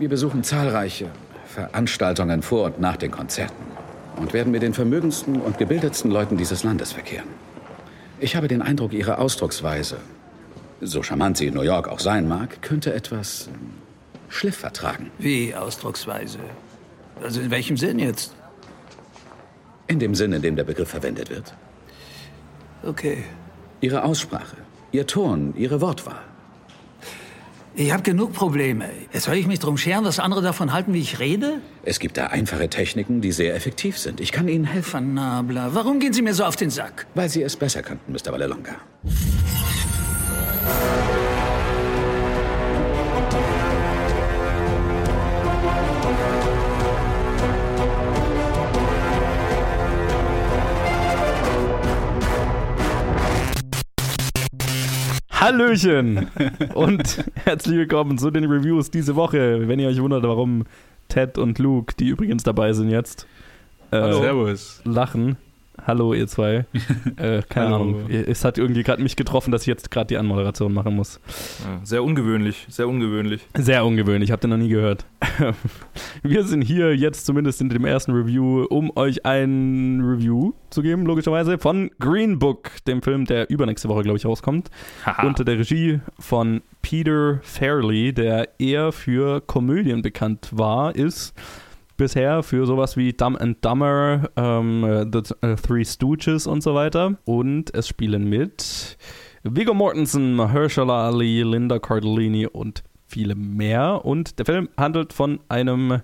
Wir besuchen zahlreiche Veranstaltungen vor und nach den Konzerten und werden mit den vermögendsten und gebildetsten Leuten dieses Landes verkehren. Ich habe den Eindruck, Ihre Ausdrucksweise, so charmant sie in New York auch sein mag, könnte etwas ähm, Schliff vertragen. Wie Ausdrucksweise? Also in welchem Sinn jetzt? In dem Sinn, in dem der Begriff verwendet wird. Okay. Ihre Aussprache, Ihr Ton, Ihre Wortwahl. Ich habe genug Probleme. Jetzt soll ich mich drum scheren, was andere davon halten, wie ich rede? Es gibt da einfache Techniken, die sehr effektiv sind. Ich kann Ihnen helfen. Fanabler. Warum gehen Sie mir so auf den Sack? Weil Sie es besser könnten, Mr. Vallelonga. Hallöchen und herzlich willkommen zu den Reviews diese Woche. Wenn ihr euch wundert, warum Ted und Luke, die übrigens dabei sind jetzt, äh, Servus. lachen. Hallo, ihr zwei. äh, keine Hallo. Ahnung. Es hat irgendwie gerade mich getroffen, dass ich jetzt gerade die Anmoderation machen muss. Ja, sehr ungewöhnlich, sehr ungewöhnlich. Sehr ungewöhnlich, habt ihr noch nie gehört. Wir sind hier jetzt zumindest in dem ersten Review, um euch ein Review zu geben, logischerweise, von Green Book, dem Film, der übernächste Woche, glaube ich, rauskommt. Haha. Unter der Regie von Peter Fairley, der eher für Komödien bekannt war, ist bisher für sowas wie Dumb and Dumber, ähm, The äh, Three Stooges und so weiter. Und es spielen mit Viggo Mortensen, Mahershala Ali, Linda Cardellini und viele mehr. Und der Film handelt von einem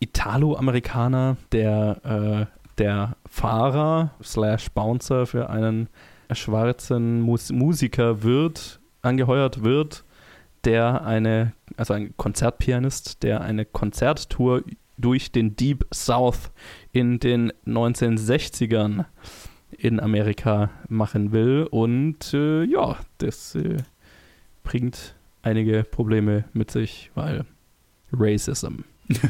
Italo-Amerikaner, der äh, der Fahrer slash Bouncer für einen schwarzen Mus Musiker wird, angeheuert wird, der eine, also ein Konzertpianist, der eine Konzerttour durch den Deep South in den 1960ern in Amerika machen will. Und äh, ja, das äh, bringt einige Probleme mit sich, weil Racism.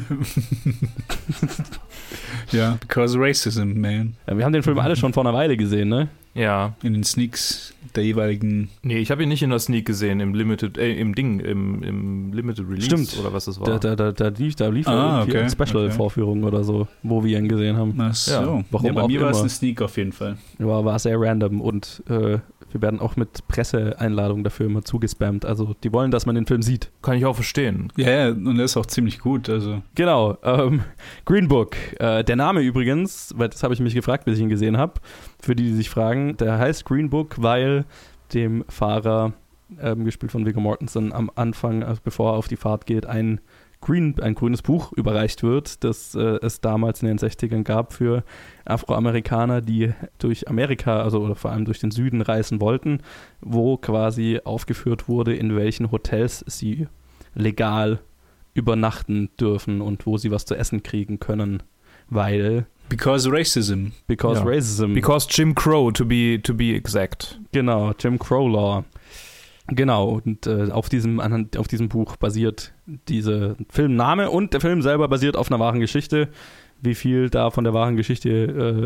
Ja, because racism, man. Ja, wir haben den Film alle schon vor einer Weile gesehen, ne? Ja, In den Sneaks der jeweiligen. nee, ich habe ihn nicht in der Sneak gesehen, im Limited, äh, im Ding, im, im Limited Release Stimmt. oder was das war. Da, da, da, da lief, da lief Ah, irgendwie okay, eine Special-Vorführung oder so, wo wir ihn gesehen haben. Ach so. Ja, warum ja, bei mir war es eine Sneak auf jeden Fall. War, war sehr random und äh, wir werden auch mit Presseeinladungen dafür immer zugespammt. Also die wollen, dass man den Film sieht. Kann ich auch verstehen. Ja, ja, und er ist auch ziemlich gut. Also, Genau, ähm, Green Book. Äh, der Name übrigens, weil das habe ich mich gefragt, bis ich ihn gesehen habe, für die, die sich fragen, der heißt Green Book, weil dem Fahrer, ähm, gespielt von Viggo Mortensen, am Anfang, also bevor er auf die Fahrt geht, ein, Green, ein grünes Buch überreicht wird, das äh, es damals in den 60ern gab für Afroamerikaner, die durch Amerika, also oder vor allem durch den Süden reisen wollten, wo quasi aufgeführt wurde, in welchen Hotels sie legal übernachten dürfen und wo sie was zu essen kriegen können, weil because racism. because Ja. racism. Because Jim Crow, to be, to be exact. genau, Jim Crow Law. Genau, und äh, auf, diesem, anhand, auf diesem Buch basiert dieser Filmname und der Film selber basiert auf einer wahren Geschichte. Wie viel da von der wahren Geschichte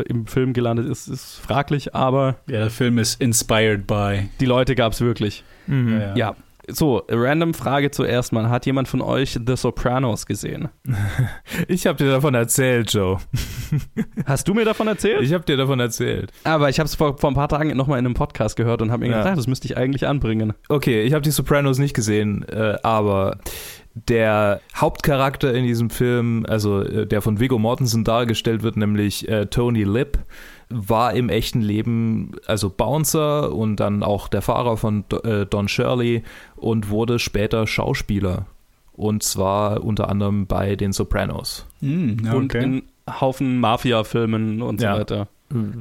äh, im Film gelandet ist, ist fraglich, aber Ja, der Film ist inspired by. die Leute gab es wirklich. Mhm. Ja. So, random Frage zuerst mal. Hat jemand von euch The Sopranos gesehen? Ich habe dir davon erzählt, Joe. Hast du mir davon erzählt? Ich habe dir davon erzählt. Aber ich habe es vor, vor ein paar Tagen nochmal in einem Podcast gehört und habe mir Ja. gedacht, das müsste ich eigentlich anbringen. Okay, ich habe die Sopranos nicht gesehen, äh, aber der Hauptcharakter in diesem Film, also äh, der von Viggo Mortensen dargestellt wird, nämlich äh, Tony Lip, war im echten Leben also Bouncer und dann auch der Fahrer von äh, Don Shirley und wurde später Schauspieler. Und zwar unter anderem bei den Sopranos. Hm, ja, Und okay. in Haufen Mafia-Filmen und so Ja. weiter.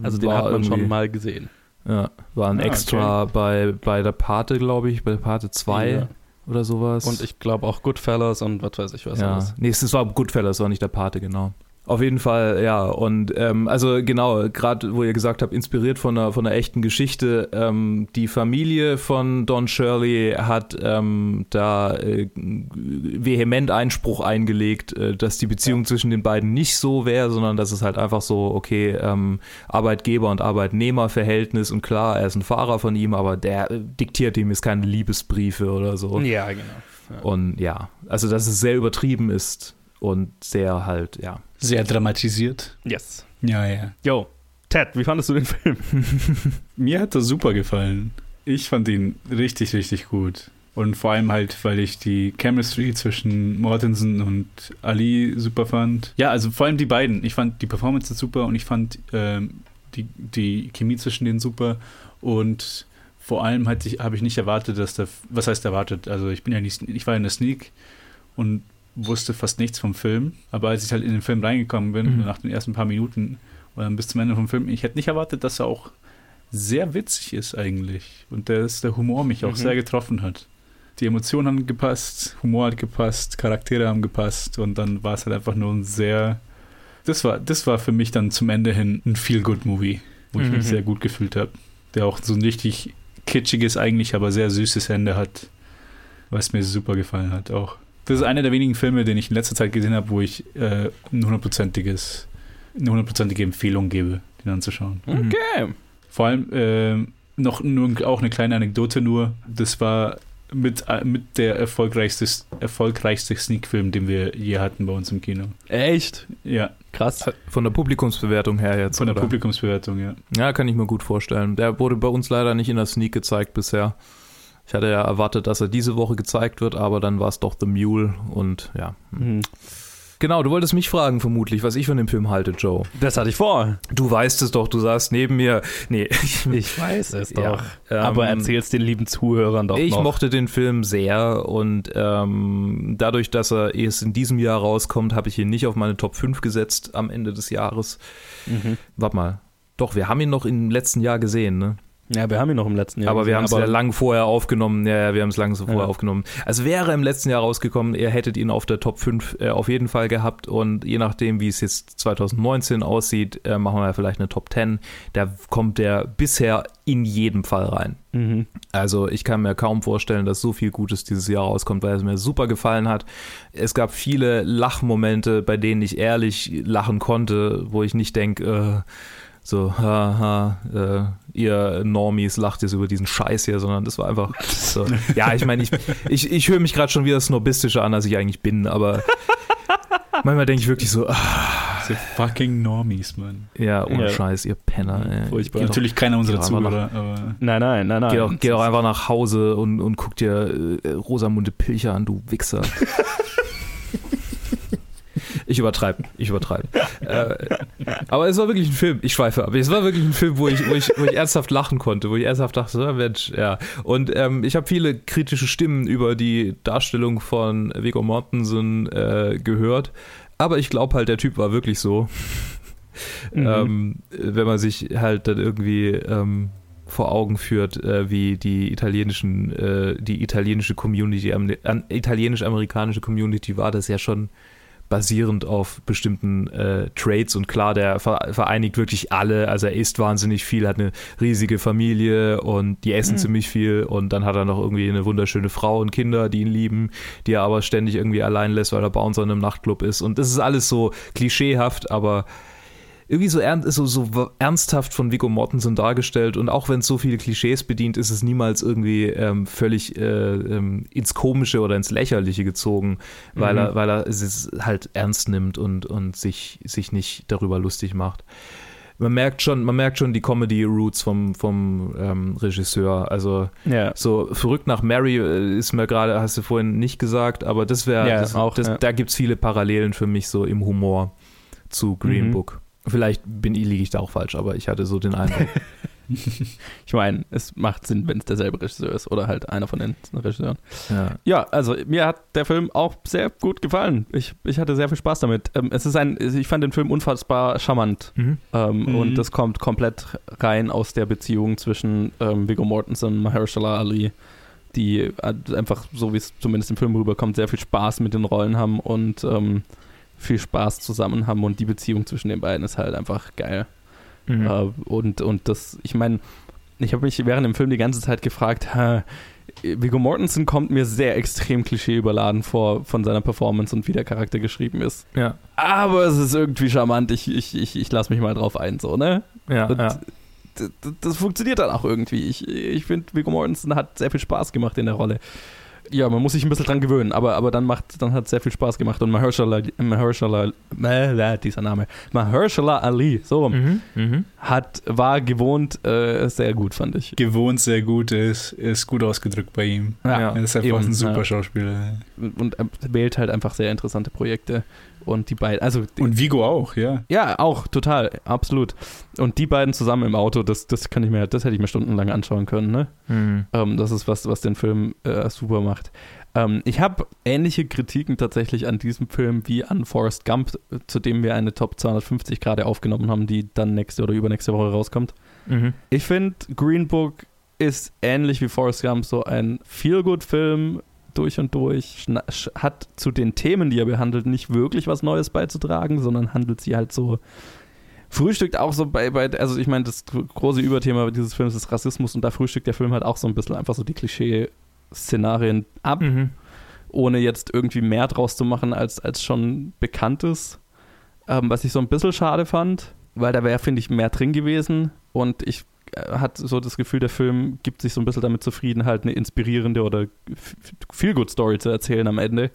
Also den War hat man schon mal gesehen. Ja, war ein Ah, Extra bei, bei der Pate, glaube ich, bei der Pate 2 Ja. oder sowas. Und ich glaube auch Goodfellas und was weiß ich was ja. alles. Nee, es war Goodfellas, war nicht der Pate, genau. Auf jeden Fall, ja. Und ähm, also genau, gerade wo ihr gesagt habt, inspiriert von einer, von einer echten Geschichte. Ähm, die Familie von Don Shirley hat ähm, da äh, vehement Einspruch eingelegt, äh, dass die Beziehung ja. zwischen den beiden nicht so wäre, sondern dass es halt einfach so, okay, ähm, Arbeitgeber- und Arbeitnehmerverhältnis und klar, er ist ein Fahrer von ihm, aber der äh, diktiert ihm jetzt keine Liebesbriefe oder so. Ja, genau. Ja. Und ja, also dass es sehr übertrieben ist und sehr halt, ja. Sehr dramatisiert. Yes. Ja, ja. Yo, Ted, wie fandest du den Film? Mir hat das super gefallen. Ich fand ihn richtig, richtig gut. Und vor allem halt, weil ich die Chemistry zwischen Mortensen und Ali super fand. Ja, also vor allem die beiden. Ich fand die Performance super und ich fand ähm, die, die Chemie zwischen denen super. Und vor allem habe ich nicht erwartet, dass der, was heißt erwartet? Also ich bin ja nicht, ich war in der Sneak und wusste fast nichts vom Film. Aber als ich halt in den Film reingekommen bin, mhm. nach den ersten paar Minuten und dann bis zum Ende vom Film, ich hätte nicht erwartet, dass er auch sehr witzig ist eigentlich. Und dass der Humor mich auch mhm. sehr getroffen hat. Die Emotionen haben gepasst, Humor hat gepasst, Charaktere haben gepasst und dann war es halt einfach nur ein sehr. Das war, das war für mich dann zum Ende hin ein Feel-Good-Movie, wo ich mich mhm. sehr gut gefühlt habe. Der auch so ein richtig kitschiges, eigentlich aber sehr süßes Ende hat, was mir super gefallen hat auch. Das ist einer der wenigen Filme, den ich in letzter Zeit gesehen habe, wo ich äh, ein hundertprozentiges, eine hundertprozentige Empfehlung gebe, den anzuschauen. Okay. Vor allem äh, noch nur, auch eine kleine Anekdote nur. Das war mit, äh, mit der erfolgreichste, erfolgreichste Sneak-Film, den wir je hatten bei uns im Kino. Echt? Ja. Krass. Von der Publikumsbewertung her jetzt. Von der oder? Publikumsbewertung, ja. Ja, kann ich mir gut vorstellen. Der wurde bei uns leider nicht in der Sneak gezeigt bisher. Ich hatte ja erwartet, dass er diese Woche gezeigt wird, aber dann war es doch The Mule und ja. Mhm. Genau, du wolltest mich fragen, vermutlich, was ich von dem Film halte, Joe. Das hatte ich vor. Du weißt es doch, du saßt neben mir. Nee, ich weiß es doch. Ja, aber ähm, erzähl's den lieben Zuhörern doch Ich noch. mochte den Film sehr und ähm, dadurch, dass er erst in diesem Jahr rauskommt, habe ich ihn nicht auf meine Top 5 gesetzt am Ende des Jahres. Mhm. Warte mal. Doch, wir haben ihn noch im letzten Jahr gesehen, ne? Ja, wir haben ihn noch im letzten Jahr. Aber gesehen, wir haben es ja lang vorher aufgenommen. Ja, ja wir haben es lang vorher ja. aufgenommen. Also wäre im letzten Jahr rausgekommen, ihr hättet ihn auf der Top 5 äh, auf jeden Fall gehabt. Und je nachdem, wie es jetzt 2019 aussieht, äh, machen wir vielleicht eine Top 10. Da kommt der bisher in jedem Fall rein. Mhm. Also ich kann mir kaum vorstellen, dass so viel Gutes dieses Jahr rauskommt, weil es mir super gefallen hat. Es gab viele Lachmomente, bei denen ich ehrlich lachen konnte, wo ich nicht denke, äh, so, haha, äh, ihr Normies lacht jetzt über diesen Scheiß hier, sondern das war einfach so. Ja, ich meine, ich, ich, ich höre mich gerade schon wieder snobistischer an, als ich eigentlich bin, aber manchmal denke ich wirklich so, ah, Diese fucking Normies, Mann. Ja, ohne ja. Scheiß, ihr Penner. Ey. Natürlich keiner unserer Zuhörer. Nach, nein, nein, nein, nein. Geh doch, geh doch einfach nach Hause und, und guck dir äh, Rosamunde Pilcher an, du Wichser. Ich übertreibe, ich übertreibe. äh, aber es war wirklich ein Film, ich schweife ab, es war wirklich ein Film, wo ich, wo ich, wo ich ernsthaft lachen konnte, wo ich ernsthaft dachte, Mensch, ja. Und ähm, ich habe viele kritische Stimmen über die Darstellung von Viggo Mortensen äh, gehört, aber ich glaube halt, der Typ war wirklich so. Mhm. Ähm, wenn man sich halt dann irgendwie ähm, vor Augen führt, äh, wie die italienischen, äh, die italienische Community, äh, italienisch-amerikanische Community war das ja schon basierend auf bestimmten äh, Traits und klar, der vereinigt wirklich alle. Also er isst wahnsinnig viel, hat eine riesige Familie und die essen mhm. ziemlich viel und dann hat er noch irgendwie eine wunderschöne Frau und Kinder, die ihn lieben, die er aber ständig irgendwie allein lässt, weil er Bouncer in einem Nachtclub ist. Und das ist alles so klischeehaft, aber irgendwie so, ernst, so, so ernsthaft von Viggo Mortensen dargestellt und auch wenn es so viele Klischees bedient, ist es niemals irgendwie ähm, völlig äh, ähm, ins Komische oder ins Lächerliche gezogen, weil mhm. er, weil er es halt ernst nimmt und, und sich, sich nicht darüber lustig macht. Man merkt schon, man merkt schon die Comedy-Roots vom, vom ähm, Regisseur. Also ja. so verrückt nach Mary äh, ist mir gerade, hast du vorhin nicht gesagt, aber das wäre, ja, das, das, ja. da gibt es viele Parallelen für mich so im Humor zu Green mhm. Book. Vielleicht bin ich, liege ich da auch falsch, aber ich hatte so den Eindruck. ich meine, es macht Sinn, wenn es derselbe Regisseur ist oder halt einer von den Regisseuren. Ja. ja, also mir hat der Film auch sehr gut gefallen. Ich, ich hatte sehr viel Spaß damit. Ähm, es ist ein, ich fand den Film unfassbar charmant mhm. Ähm, mhm. und das kommt komplett rein aus der Beziehung zwischen ähm, Viggo Mortensen und Mahershala Ali, die einfach, so wie es zumindest im Film rüberkommt, sehr viel Spaß mit den Rollen haben und ähm, viel Spaß zusammen haben und die Beziehung zwischen den beiden ist halt einfach geil. Mhm. Äh, und, und das, ich meine, ich habe mich während dem Film die ganze Zeit gefragt, hä, Viggo Mortensen kommt mir sehr extrem klischeeüberladen vor von seiner Performance und wie der Charakter geschrieben ist. ja, Aber es ist irgendwie charmant, ich, ich, ich, ich lasse mich mal drauf ein, so, ne? ja, Und ja. d- d- das funktioniert dann auch irgendwie. Ich, ich finde, Viggo Mortensen hat sehr viel Spaß gemacht in der Rolle. Ja, man muss sich ein bisschen dran gewöhnen, aber, aber dann macht dann hat es sehr viel Spaß gemacht. Und Mahershala, Mahershala, äh, dieser Name, Mahershala Ali, so rum, Mhm. Mhm. hat, war gewohnt äh, sehr gut, fand ich. Gewohnt sehr gut, ist, ist gut ausgedrückt bei ihm. Ja. Er ist einfach eben, ein super ja. Schauspieler. Und er wählt halt einfach sehr interessante Projekte. Und die beiden, also Und Vigo auch, ja. Ja, auch, total, absolut. Und die beiden zusammen im Auto, das, das kann ich mir, das hätte ich mir stundenlang anschauen können, ne? Mhm. Ähm, das ist was, was den Film äh, super macht. Ähm, ich habe ähnliche Kritiken tatsächlich an diesem Film wie an Forrest Gump, zu dem wir eine Top 250 gerade aufgenommen haben, die dann nächste oder übernächste Woche rauskommt. Mhm. Ich finde, Green Book ist ähnlich wie Forrest Gump so ein Feel-Good-Film durch und durch, hat zu den Themen, die er behandelt, nicht wirklich was Neues beizutragen, sondern handelt sie halt so, frühstückt auch so bei, bei also ich meine, das große Überthema dieses Films ist Rassismus und da frühstückt der Film halt auch so ein bisschen einfach so die Klischee-Szenarien ab Mhm. ohne jetzt irgendwie mehr draus zu machen, als, als schon bekannt ist. Ähm, was ich so ein bisschen schade fand, weil da wäre, finde ich, mehr drin gewesen. Und ich äh, hatte so das Gefühl, der Film gibt sich so ein bisschen damit zufrieden, halt eine inspirierende oder Feel-Good-Story zu erzählen am Ende.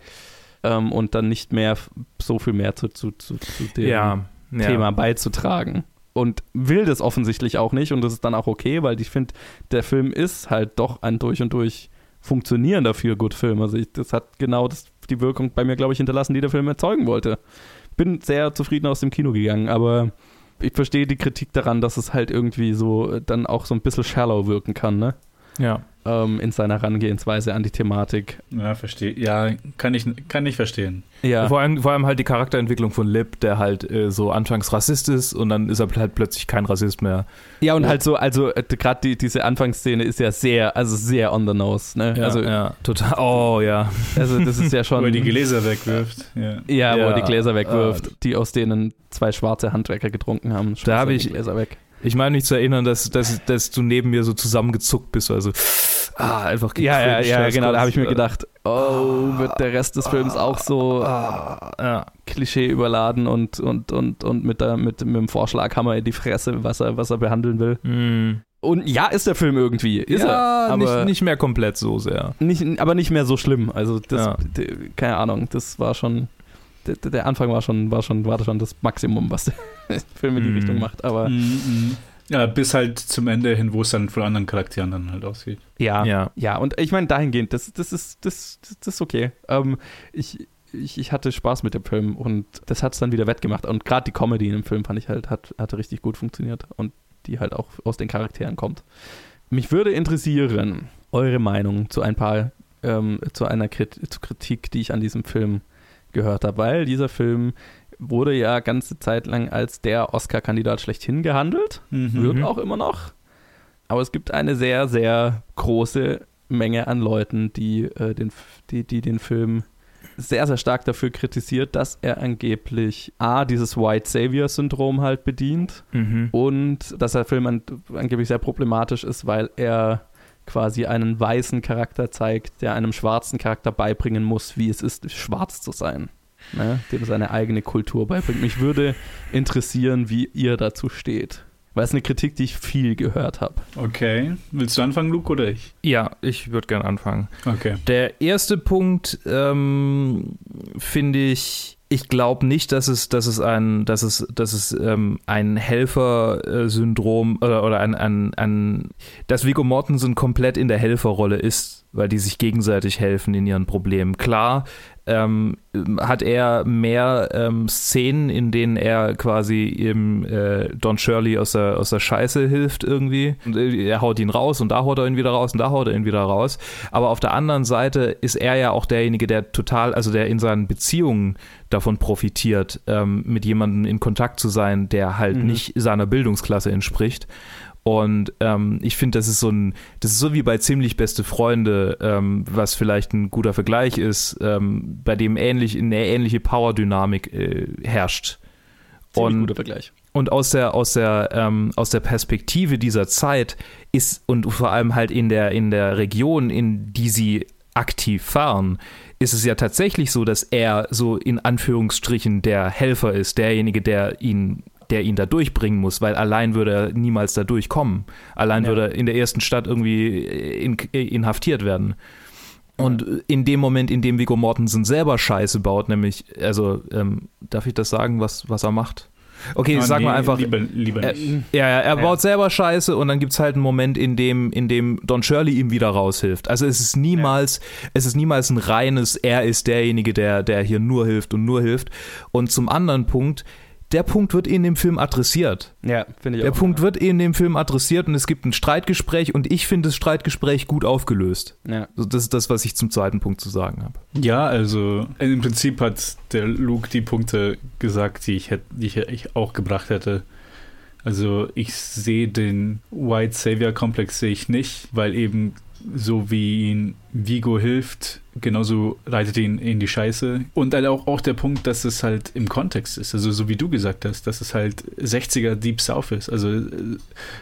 Ähm, und dann nicht mehr so viel mehr zu, zu, zu, zu dem Ja, ja. Thema beizutragen. Und will das offensichtlich auch nicht. Und das ist dann auch okay, weil ich finde, der Film ist halt doch ein durch und durch funktionierender Feel-Good-Film. Also ich, das hat genau das, die Wirkung bei mir, glaube ich, hinterlassen, die der Film erzeugen wollte. Bin sehr zufrieden aus dem Kino gegangen, aber ich verstehe die Kritik daran, dass es halt irgendwie so dann auch so ein bisschen shallow wirken kann, ne? Ja. Ähm, in seiner Herangehensweise an die Thematik. Ja, verstehe. Ja, kann ich, kann ich verstehen. Ja. Vor, allem, vor allem halt die Charakterentwicklung von Lip, der halt äh, so anfangs Rassist ist und dann ist er halt plötzlich kein Rassist mehr. Ja, und halt so, also äh, gerade die, diese Anfangsszene ist ja sehr, also sehr on the nose, ne? Ja, also, ja, total. Oh ja. also das ist ja schon. Wo er die Gläser wegwirft. Ja. Ja, wo er Ja. die Gläser wegwirft, Ah. die aus denen zwei schwarze Handwerker getrunken haben. Da habe ich- die Gläser weg. Ich meine mich zu erinnern, dass, dass, dass du neben mir so zusammengezuckt bist, also ah, einfach Ja, ja, ja, hast genau. Da habe ich mir gedacht, oh, wird der Rest des Films auch so Ah, ja. Klischee überladen und, und, und, und mit, der, mit, mit dem Vorschlaghammer in die Fresse, was er, was er behandeln will. Hm. Und ja, ist der Film irgendwie. Ist ja, er. Aber nicht, nicht mehr komplett so sehr. nicht, aber nicht mehr so schlimm. Also, das, Ja. keine Ahnung, das war schon. Der, der Anfang war schon, war schon, war schon das Maximum, was der Film in die Mm. Richtung macht. Aber mhm. Ja, bis halt zum Ende hin, wo es dann von anderen Charakteren dann halt aussieht. ja, Ja. Ja, und ich meine, dahingehend, das, das, ist, das, das, das ist okay. Ähm, ich, ich, ich hatte Spaß mit dem Film und das hat es dann wieder wettgemacht. Und gerade die Comedy in dem Film fand ich halt, hat, hatte richtig gut funktioniert und die halt auch aus den Charakteren kommt. Mich würde interessieren, eure Meinung zu ein paar, ähm, zu einer Krit zu Kritik, die ich an diesem Film gehört habe, weil dieser Film wurde ja ganze Zeit lang als der Oscar-Kandidat schlechthin gehandelt wird Mhm. auch immer noch. Aber es gibt eine sehr, sehr große Menge an Leuten, die, äh, den, die, die den Film sehr, sehr stark dafür kritisiert, dass er angeblich A, dieses White Savior-Syndrom halt bedient Mhm. und dass der Film an, angeblich sehr problematisch ist, weil er quasi einen weißen Charakter zeigt, der einem schwarzen Charakter beibringen muss, wie es ist, schwarz zu sein. Ne? Dem seine eigene Kultur beibringt. Mich würde interessieren, wie ihr dazu steht. Weil es eine Kritik, die ich viel gehört habe. Okay. Willst du anfangen, Luke, oder ich? Ja, ich würde gern anfangen. Okay. Der erste Punkt ähm, finde ich, ich glaube nicht, dass es, dass es ein, dass es, dass es ähm, ein Helfersyndrom oder, oder ein, ein, ein, dass Viggo Mortensen komplett in der Helferrolle ist, weil die sich gegenseitig helfen in ihren Problemen. Klar, ähm, hat er mehr ähm, Szenen, in denen er quasi im äh, Don Shirley aus der, aus der Scheiße hilft irgendwie. Und äh, er haut ihn raus und da haut er ihn wieder raus und da haut er ihn wieder raus. Aber auf der anderen Seite ist er ja auch derjenige, der total, also der in seinen Beziehungen davon profitiert, ähm, mit jemandem in Kontakt zu sein, der halt Mhm. nicht seiner Bildungsklasse entspricht. Und ähm, ich finde, das ist so ein, das ist so wie bei ziemlich beste Freunde, ähm, was vielleicht ein guter Vergleich ist, ähm, bei dem ähnlich eine ähnliche Power-Dynamik äh, herrscht. Ziemlich Und- guter Vergleich. und aus der, aus der, ähm, aus der Perspektive dieser Zeit ist und vor allem halt in der, in der Region, in die sie aktiv fahren, ist es ja tatsächlich so, dass er so in Anführungsstrichen der Helfer ist, derjenige, der ihn der ihn da durchbringen muss, weil allein würde er niemals da durchkommen. Allein Ja. würde er in der ersten Stadt irgendwie in, inhaftiert werden. Und in dem Moment, in dem Viggo Mortensen selber Scheiße baut, nämlich, also, ähm, darf ich das sagen, was, was er macht? Okay, Ah, sag nee, mal einfach. Lieber, lieber Er, nicht. ja, ja, er Ja. baut selber Scheiße und dann gibt es halt einen Moment, in dem, in dem Don Shirley ihm wieder raushilft. Also es ist niemals, es ist niemals ein reines, er ist derjenige, der, der hier nur hilft und nur hilft. Und zum anderen Punkt, der Punkt wird in dem Film adressiert. Ja, finde ich Der auch. Punkt wird in dem Film adressiert und es gibt ein Streitgespräch und ich finde das Streitgespräch gut aufgelöst. Ja. Das ist das, was ich zum zweiten Punkt zu sagen habe. Ja, also im Prinzip hat der Luke die Punkte gesagt, die ich, hätt, die ich, ich auch gebracht hätte. Also ich sehe den White Savior Komplex sehe ich nicht, weil eben so wie ihn Vigo hilft, genauso reitet ihn in die Scheiße. Und halt auch, auch der Punkt, dass es halt im Kontext ist, also so wie du gesagt hast, dass es halt 60er Deep South ist. Also äh,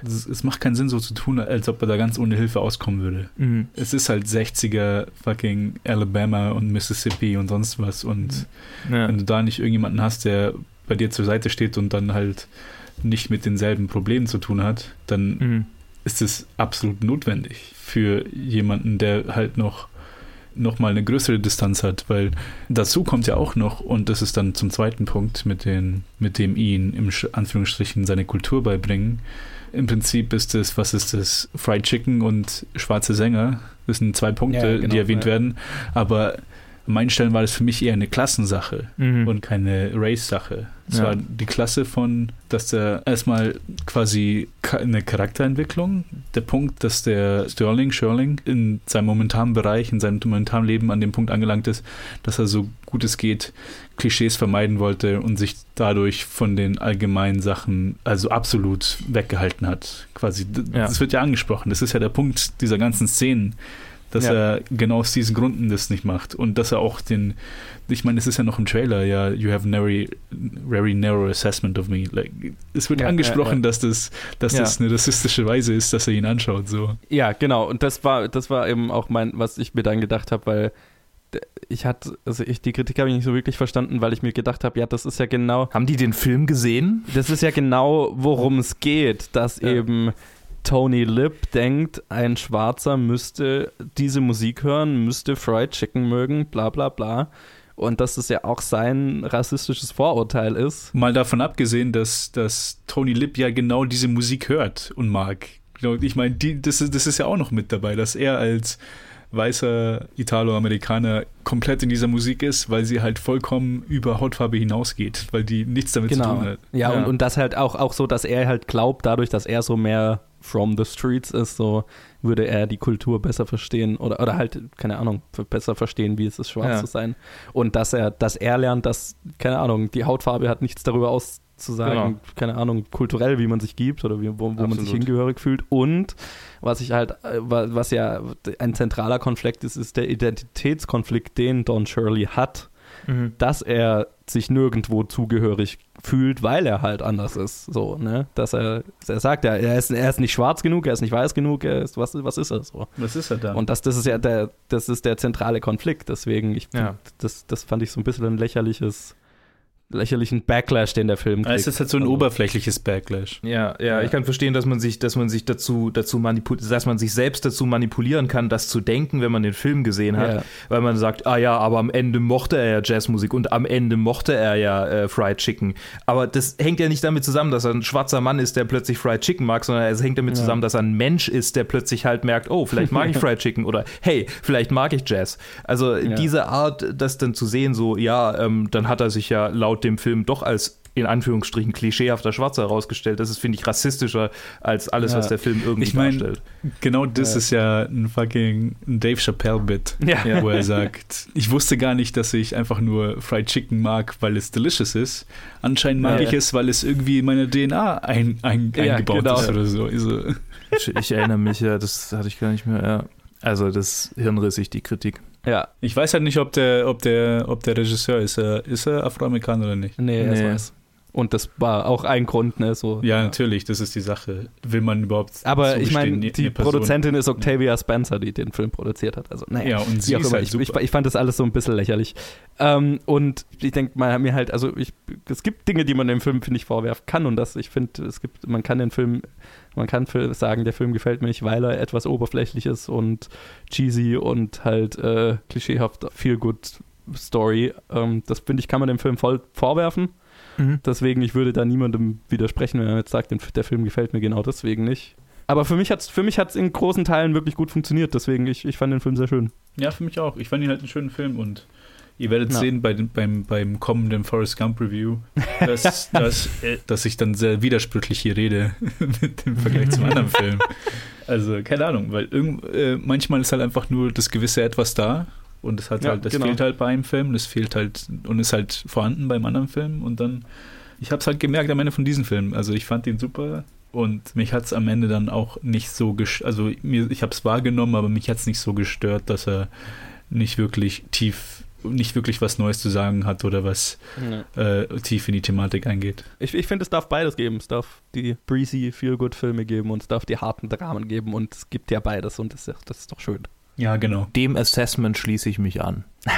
es, es macht keinen Sinn so zu tun, als ob er da ganz ohne Hilfe auskommen würde es ist halt 60er fucking Alabama und Mississippi und sonst was. Und Ja. wenn du da nicht irgendjemanden hast, der bei dir zur Seite steht und dann halt nicht mit denselben Problemen zu tun hat, dann Mhm. ist es absolut notwendig für jemanden, der halt noch noch mal eine größere Distanz hat, weil dazu kommt ja auch noch, und das ist dann zum zweiten Punkt, mit, den, mit dem ihn im Anführungsstrichen seine Kultur beibringen. Im Prinzip ist es, was ist das? Fried Chicken und schwarze Sänger. Das sind zwei Punkte, Ja, genau, die erwähnt ja. werden. Aber an meinen Stellen war das für mich eher eine Klassensache Mhm. und keine Race-Sache. Es Ja. war die Klasse von, dass der erstmal quasi eine Charakterentwicklung, der Punkt, dass der Sterling, Sherling in seinem momentanen Bereich, in seinem momentanen Leben an dem Punkt angelangt ist, dass er so gut es geht Klischees vermeiden wollte und sich dadurch von den allgemeinen Sachen also absolut weggehalten hat. Quasi, Ja. das wird ja angesprochen. Das ist ja der Punkt dieser ganzen Szenen, dass Ja. er genau aus diesen Gründen das nicht macht und dass er auch den, ich meine, es ist ja noch im Trailer, ja, you have a very, very narrow assessment of me. Like, es wird Ja, angesprochen, ja, ja. dass das, dass Ja. das eine rassistische Weise ist, dass er ihn anschaut. So. Ja, genau. Und das war, das war eben auch mein, was ich mir dann gedacht habe, weil ich hatte, also ich, die Kritik habe ich nicht so wirklich verstanden, weil ich mir gedacht habe, ja, das ist ja genau, Haben die den Film gesehen? das ist ja genau, worum es geht, dass Ja. eben Tony Lip denkt, ein Schwarzer müsste diese Musik hören, müsste Fried Chicken mögen, bla bla bla. Und dass das ja auch sein rassistisches Vorurteil ist. Mal davon abgesehen, dass, dass Tony Lip ja genau diese Musik hört und mag. Genau, Ich meine, das, ist, das ist ja auch noch mit dabei, dass er als weißer Italo-Amerikaner komplett in dieser Musik ist, weil sie halt vollkommen über Hautfarbe hinausgeht, weil die nichts damit zu tun hat. Ja, Ja. Und, und das halt auch, auch so, dass er halt glaubt, dadurch, dass er so mehr from the streets ist, so würde er die Kultur besser verstehen oder, oder halt, keine Ahnung, besser verstehen, wie es ist, schwarz Ja. zu sein. Und dass er, dass er lernt, dass, keine Ahnung, die Hautfarbe hat nichts darüber auszusagen, Genau. keine Ahnung, kulturell, wie man sich gibt oder wie, wo, wo man sich hingehörig fühlt. Und was ich halt, äh, wa- was ja ein zentraler Konflikt ist, ist der Identitätskonflikt, den Don Shirley hat dass er sich nirgendwo zugehörig fühlt, weil er halt anders ist. So, ne? Dass er, er sagt ja, er ist, er ist nicht schwarz genug, er ist nicht weiß genug, er ist, was, was ist er so? Was ist er da? Und das, das ist ja der, das ist der zentrale Konflikt. Deswegen, ich, Ja. das, das fand ich so ein bisschen ein lächerliches, lächerlichen Backlash, den der Film kriegt. es ist halt so ein Also, oberflächliches Backlash. Ja, ja, Ja. ich kann verstehen, dass man sich, dass man sich dazu, dazu manipuliert, dass man sich selbst dazu manipulieren kann, das zu denken, wenn man den Film gesehen hat, Ja. weil man sagt, ah ja, aber am Ende mochte er ja Jazzmusik und am Ende mochte er ja äh, Fried Chicken. Aber das hängt ja nicht damit zusammen, dass er ein schwarzer Mann ist, der plötzlich Fried Chicken mag, sondern es hängt damit Ja. zusammen, dass er ein Mensch ist, der plötzlich halt merkt, oh, vielleicht mag ich Fried Chicken oder hey, vielleicht mag ich Jazz. Also Ja. diese Art, das dann zu sehen, so ja, ähm, dann hat er sich ja laut dem Film doch als in Anführungsstrichen klischeehafter Schwarzer herausgestellt. Das ist, finde ich, rassistischer als alles, Ja. was der Film irgendwie Ich mein, darstellt. Genau das ist ja ein fucking Dave Chappelle-Bit, Ja. wo er sagt, ich wusste gar nicht, dass ich einfach nur Fried Chicken mag, weil es delicious ist. Anscheinend mag Ja, ich ja. es, weil es irgendwie in meine DNA ein, ein, Ja, eingebaut genau. ist oder so. Also, Ich, ich erinnere mich, ja, das hatte ich gar nicht mehr. Ja. Also, das ist hirnrissig, die Kritik. Ja, ich weiß halt nicht, ob der, ob der, ob der Regisseur ist. Er, ist er Afroamerikaner oder nicht? nee, das Nee. weiß. Und das war auch ein Grund, ne? So. Ja, natürlich, das ist die Sache. Will man überhaupt. Aber ich meine, eine die Person- Produzentin ist Octavia Spencer, die den Film produziert hat. Also, naja. Ja, und sie ist halt ich, super. ich, ich fand das alles so ein bisschen lächerlich. Ähm, und ich denke mal, mir halt, also ich, es gibt Dinge, die man dem Film, finde ich, vorwerfen kann. Und das, ich finde, es gibt, man kann den Film, man kann sagen, der Film gefällt mir nicht, weil er etwas oberflächlich ist und cheesy und halt äh, klischeehaft, feel good Story. Ähm, das finde ich, kann man dem Film voll vorwerfen. Deswegen, ich würde da niemandem widersprechen, wenn er jetzt sagt, der Film gefällt mir genau deswegen nicht. Aber für mich hat es für mich hat's in großen Teilen wirklich gut funktioniert. Deswegen, ich, ich fand den Film sehr schön. Ja, für mich auch. Ich fand ihn halt einen schönen Film und ihr werdet Ja. sehen bei den, beim, beim kommenden Forrest Gump Review, dass, dass, äh, dass ich dann sehr widersprüchlich hier rede mit dem Vergleich zum anderen Film. Also, keine Ahnung, weil irgend, äh, manchmal ist halt einfach nur das gewisse Etwas da und das hat Ja, halt, das genau. fehlt halt bei einem Film, das fehlt halt und ist halt vorhanden beim anderen Film und dann, ich habe es halt gemerkt am Ende von diesem Film. Also ich fand ihn super und mich hat es am Ende dann auch nicht so gestört, also mir, ich habe es wahrgenommen, aber mich hat es nicht so gestört, dass er nicht wirklich tief, nicht wirklich was Neues zu sagen hat oder was äh, tief in die Thematik eingeht. Ich, ich finde, es darf beides geben. Es darf die breezy, feel-good-Filme geben und es darf die harten Dramen geben und es gibt ja beides und das, das ist doch schön. Ja, genau. Dem Assessment schließe ich mich an.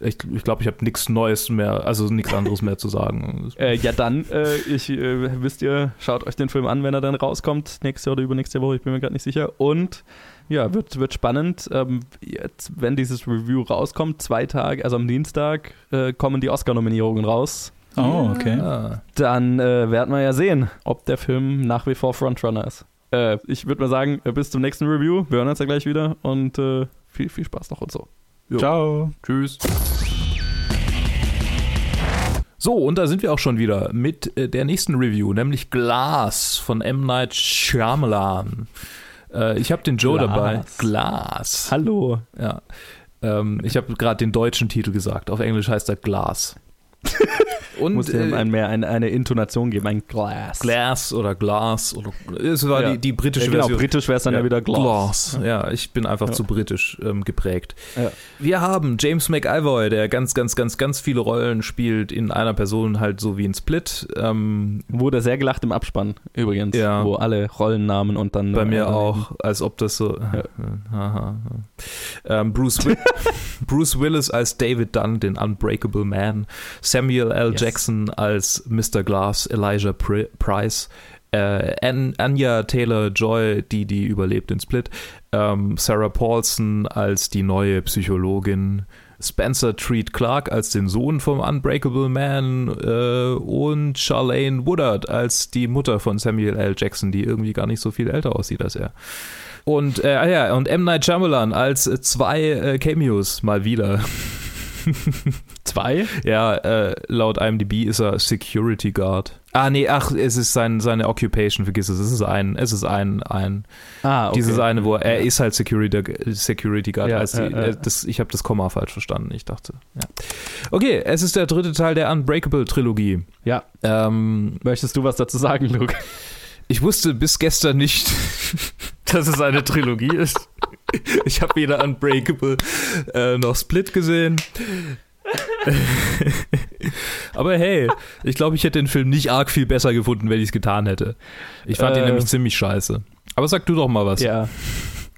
ich glaube, ich, glaub, ich habe nichts Neues mehr, also nichts anderes mehr zu sagen. Äh, ja, dann, äh, ich, äh, wisst ihr, schaut euch den Film an, wenn er dann rauskommt, nächste oder übernächste Woche, ich bin mir gerade nicht sicher. Und ja, wird, wird spannend. Ähm, jetzt, wenn dieses Review rauskommt, zwei Tage, also am Dienstag, äh, kommen die Oscar-Nominierungen raus. Oh, okay. Ah. Dann äh, werden wir ja sehen, ob der Film nach wie vor Frontrunner ist. Äh, ich würde mal sagen, äh, bis zum nächsten Review. Wir hören uns ja gleich wieder und äh, viel, viel Spaß noch und so. Jo. Ciao. Tschüss. So, und da sind wir auch schon wieder mit äh, der nächsten Review, nämlich Glass von M. Night Shyamalan. Äh, ich habe den Joe Glass. dabei. Glass. Hallo. Ja. Ähm, ich habe gerade den deutschen Titel gesagt. Auf Englisch heißt er Glas. Und Muss äh, ein, mehr ein, eine Intonation geben, ein Glass. Glass oder Glas oder es war Ja. die, die britische Ja, genau, Version. britisch wäre es dann ja, wieder Glass. Glass. Ja, ich bin einfach Ja. zu britisch ähm, geprägt. Ja. Wir haben James McIvoy, der ganz, ganz, ganz, ganz viele Rollen spielt in einer Person, halt so wie in Split. Ähm, Wurde sehr gelacht im Abspann übrigens, Ja. wo alle Rollennamen und dann bei mir auch, als ob das so. Ja. Ähm, Bruce, Wi Bruce Willis als David Dunn, den Unbreakable Man. Samuel L. Yes. Jackson als Mr. Glass, Elijah Pri Price. Äh, An Anya Taylor Joy, die die überlebt in Split. Ähm, Sarah Paulson als die neue Psychologin. Spencer Treat Clark als den Sohn vom Unbreakable Man äh, und Charlene Woodard als die Mutter von Samuel L. Jackson, die irgendwie gar nicht so viel älter aussieht als er. Und äh, ah ja, und M. Night Shyamalan als zwei äh, Cameos mal wieder. Zwei? Ja, äh, laut IMDb ist er Security Guard. Ah, nee, ach, es ist sein, seine Occupation, vergiss es. Es ist ein, es ist ein, ein, Ah, okay. dieses eine, wo er, er ist halt Security, Security Guard. Ja, die, äh, das, ich habe das Komma falsch verstanden, ich dachte. Ja. Okay, es ist der dritte Teil der Unbreakable-Trilogie. Ja. Ähm, Möchtest du was dazu sagen, Luke? ich wusste bis gestern nicht, dass es eine Trilogie ist. Ich habe weder Unbreakable äh, noch Split gesehen. Aber hey, ich glaube, ich hätte den Film nicht arg viel besser gefunden, wenn ich es getan hätte. Ich fand ihn Äh. nämlich ziemlich scheiße. Aber sag du doch mal was. Ja.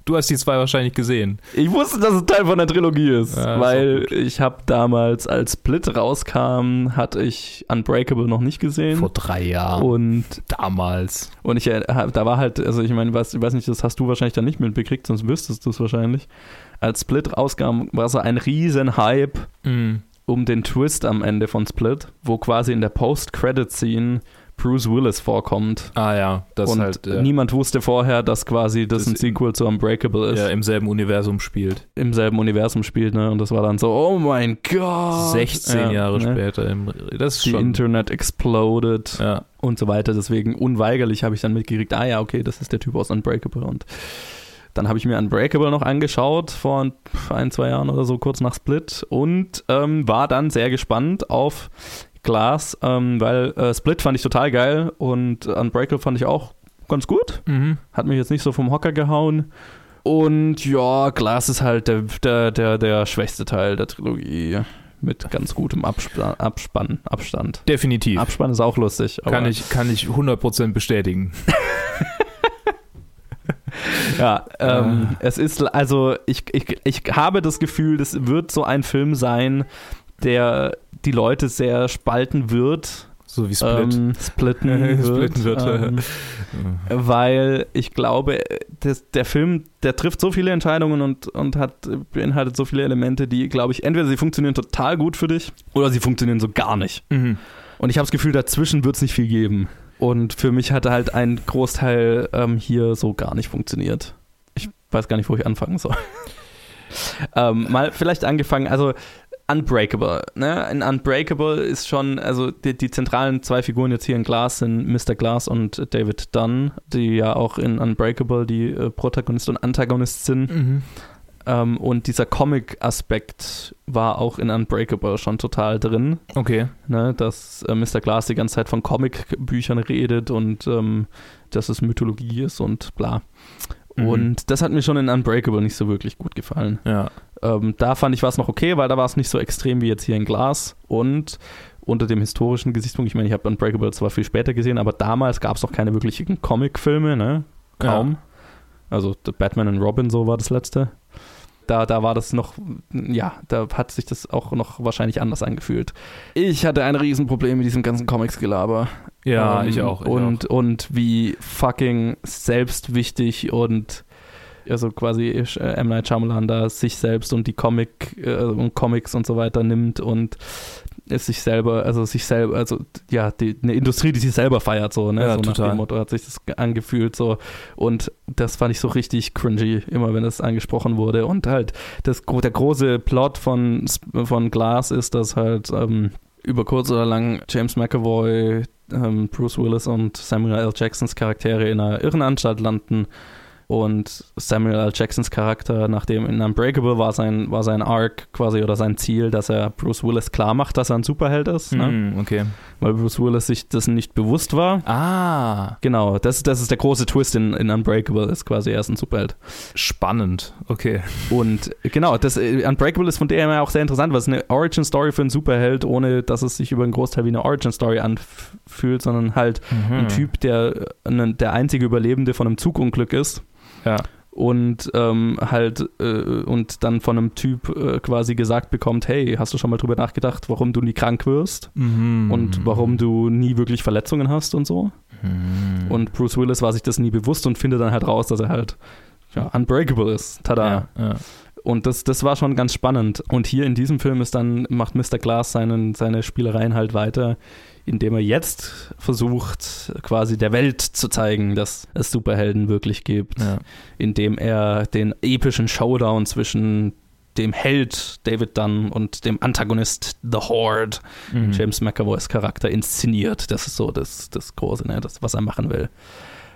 Du hast die zwei wahrscheinlich gesehen. Ich wusste, dass es Teil von der Trilogie ist, Ja, ist weil gut. ich habe damals, als Split rauskam, hatte ich Unbreakable noch nicht gesehen. Vor drei Jahren. und, damals. und ich, äh, hab- da war halt, also ich meine, ich weiß nicht, das hast du wahrscheinlich dann nicht mitbekriegt, sonst wüsstest du es wahrscheinlich. Als Split rauskam, war so ein riesen Hype Mhm. um den Twist am Ende von Split, wo quasi in der Post-Credit-Scene Bruce Willis vorkommt. Ah ja, das und halt ja, niemand wusste vorher, dass quasi das, Das ein Sequel zu Unbreakable ist, ja, im selben Universum spielt. im selben Universum spielt, ne? Und das war dann so, oh mein Gott. 16 Ja, Jahre ne? später. Im, das ist Die schon. Internet exploded ja. und so weiter. Deswegen unweigerlich habe ich dann mitgekriegt, ah ja, okay, das ist der Typ aus Unbreakable. Und dann habe ich mir Unbreakable noch angeschaut vor ein, ein, zwei Jahren oder so, kurz nach Split und ähm, war dann sehr gespannt auf Glass, ähm, weil äh, Split fand ich total geil und Unbreakable fand ich auch ganz gut. Mhm. Hat mich jetzt nicht so vom Hocker gehauen. Und ja, Glass ist halt der, der, der, der schwächste Teil der Trilogie. Mit ganz gutem Abspann, Abspann Abstand. Definitiv. Abspann ist auch lustig. kann, ich, kann ich 100% bestätigen. Ja, ähm, es ist, also ich, ich, ich habe das Gefühl, das wird so ein Film sein, der die Leute sehr spalten wird. So wie Split. Ähm, splitten wird. Splitten wird. Ähm, weil ich glaube, das, der Film, der trifft so viele Entscheidungen und, und hat beinhaltet so viele Elemente, die, glaube ich, entweder sie funktionieren total gut für dich oder sie funktionieren so gar nicht. Mhm. Und ich habe das Gefühl, dazwischen wird es nicht viel geben. Und für mich hatte halt ein Großteil ähm, hier so gar nicht funktioniert. Ich weiß gar nicht, wo ich anfangen soll. ähm, mal vielleicht angefangen, also Unbreakable. Ne? In Unbreakable ist schon, also die, die zentralen zwei Figuren jetzt hier in Glass sind Mr. Glass und David Dunn, die ja auch in Unbreakable die äh, Protagonist und Antagonist sind. Mhm. Ähm, und dieser Comic-Aspekt war auch in Unbreakable schon total drin Okay. ne, dass äh, Mr. Glass die ganze Zeit von Comicbüchern redet und ähm, dass es Mythologie ist und bla. Mhm. Und das hat mir schon in Unbreakable nicht so wirklich gut gefallen. Ja. Ähm, da fand ich war es noch okay, weil da war es nicht so extrem wie jetzt hier in Glass und unter dem historischen Gesichtspunkt, ich meine, ich habe Unbreakable zwar viel später gesehen, aber damals gab es noch keine wirklichen Comicfilme, ne? Kaum. Also The Batman und Robin, so war das letzte. Da, da war das noch, ja, da hat sich das auch noch wahrscheinlich anders angefühlt. Ich hatte ein Riesenproblem mit diesem ganzen Comics-Gelaber. Ja, Ähm, ich auch. Ich und, auch. und wie fucking selbstwichtig und also quasi äh, M. Night Shyamalan da sich selbst und die Comic äh, und Comics und so weiter nimmt und es sich selber, also sich selber, also ja, die, eine Industrie, die sich selber feiert, so, ne? Ja, so nach total. dem Motto hat sich das angefühlt so. Und das fand ich so richtig cringy, immer wenn es angesprochen wurde. Und halt, das, der große Plot von, von Glass ist, dass halt ähm, über kurz oder lang James McAvoy, ähm, Bruce Willis und Samuel L. Jacksons Charaktere in einer Irrenanstalt landen. Und Samuel L. Jacksons Charakter, nachdem in Unbreakable war sein, war sein Arc quasi oder sein Ziel, dass er Bruce Willis klar macht, dass er ein Superheld ist, ne? Mhm, okay. weil Bruce Willis sich dessen nicht bewusst war. Ah, Genau, das, das ist der große Twist in, in Unbreakable, ist quasi er ist ein Superheld. spannend. Okay. Und genau, das äh, Unbreakable ist von der her auch sehr interessant, weil es eine Origin-Story für einen Superheld, ohne dass es sich über einen Großteil wie eine Origin-Story anfühlt, sondern halt Mhm. ein Typ, der äh, der einzige Überlebende von einem Zugunglück ist. Ja. Und ähm, halt äh, und dann von einem Typ äh, quasi gesagt bekommt, hey, hast du schon mal drüber nachgedacht, warum du nie krank wirst Mhm. und warum du nie wirklich Verletzungen hast und so? Mhm. Und Bruce Willis war sich das nie bewusst und findet dann halt raus, dass er halt ja, unbreakable ist. Tada. ja, ja. Und das, das war schon ganz spannend. Und hier in diesem Film ist dann, macht Mr. Glass seinen, seine Spielereien halt weiter, indem er jetzt versucht, quasi der Welt zu zeigen, dass es Superhelden wirklich gibt. Ja. Indem er den epischen Showdown zwischen dem Held David Dunn und dem Antagonist The Horde, Mhm. James McAvoys Charakter, inszeniert. Das ist so das, das Große, ne? das, was er machen will.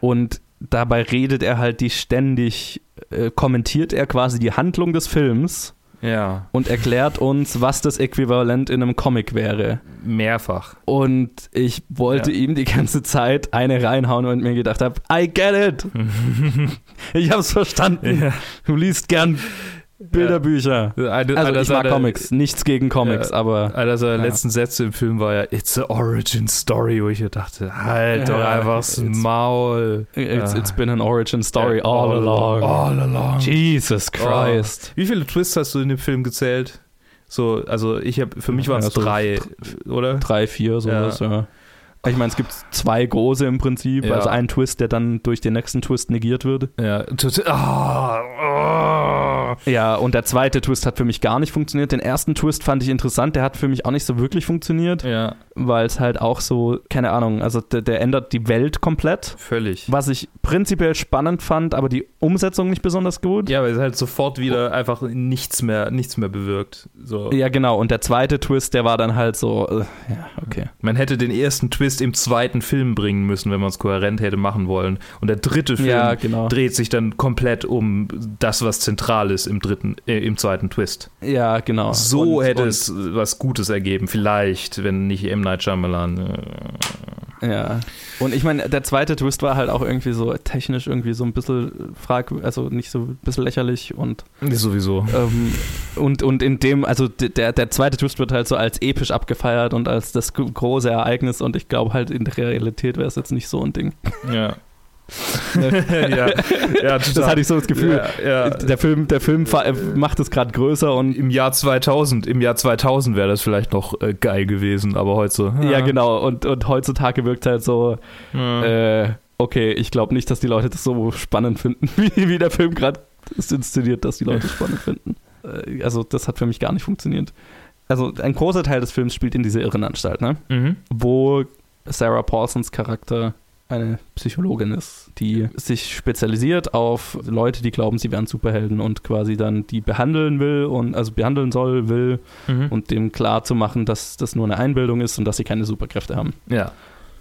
Und dabei redet er halt die ständig, äh, kommentiert er quasi die Handlung des Films ja, und erklärt uns, was das Äquivalent in einem Comic wäre. mehrfach. Und ich wollte Ja. ihm die ganze Zeit eine reinhauen und mir gedacht habe, I get it. ich hab's verstanden. Ja. Du liest gern Bilderbücher. Eine, Also ich mag seiner- Comics, nichts gegen Comics, Ja. aber Einer seiner Ja. letzten Sätze im Film war ja It's a origin story, wo ich mir dachte, halt doch Ja, einfach das it's- Maul. it's, Ja. it's been an origin story Ja, all along. All along. Jesus Christ. Wie viele Twists hast du in dem Film gezählt? So, also ich habe für mich waren es Ja, so drei, oder? Drei, vier, sowas, ja. Ich meine, es gibt zwei große im Prinzip, Ja. also ein Twist, der dann durch den nächsten Twist negiert wird. Ja. Ah, ah. Ja, und der zweite Twist hat für mich gar nicht funktioniert. Den ersten Twist fand ich interessant, der hat für mich auch nicht so wirklich funktioniert, Ja, weil es halt auch so, keine Ahnung, also der, der ändert die Welt komplett. völlig. Was ich prinzipiell spannend fand, aber die Umsetzung nicht besonders gut. Ja, weil es halt sofort wieder einfach nichts mehr, nichts mehr bewirkt. So. Ja, genau. Und der zweite Twist, der war dann halt so, äh, ja, okay. Man hätte den ersten Twist im zweiten Film bringen müssen, wenn man es kohärent hätte machen wollen. Und der dritte Film Ja, genau. dreht sich dann komplett um das, was zentral ist im dritten, äh, im zweiten Twist. Ja, genau. So Und- hätte und- es was Gutes ergeben, vielleicht, wenn nicht M. Night Shyamalan. äh, Ja. Und ich meine, der zweite Twist war halt auch irgendwie so technisch irgendwie so ein bisschen frag, also nicht so ein bisschen lächerlich und Ist sowieso. ähm, und, und in dem, also der, der zweite Twist wird halt so als episch abgefeiert und als das gro- große Ereignis und ich glaube halt in der Realität wäre es jetzt nicht so ein Ding. Ja. ja, ja, Das hatte ich so das Gefühl. Ja, ja. Der Film, der Film äh, macht es gerade größer und Im Jahr 2000, im Jahr 2000 wäre das vielleicht noch äh, geil gewesen, aber heute so. ja, genau und, und heutzutage wirkt halt so äh, okay, ich glaube nicht, dass die Leute das so spannend finden, wie, wie der Film gerade ist inszeniert, dass die Leute spannend finden. Äh, Also das hat für mich gar nicht funktioniert. Also ein großer Teil des Films spielt in dieser Irrenanstalt, ne? Mhm. wo Sarah Paulsons Charakter eine Psychologin ist, die sich spezialisiert auf Leute, die glauben, sie wären Superhelden und quasi dann die behandeln will und also behandeln soll, will Mhm. und dem klar zu machen, dass das nur eine Einbildung ist und dass sie keine Superkräfte haben. Ja.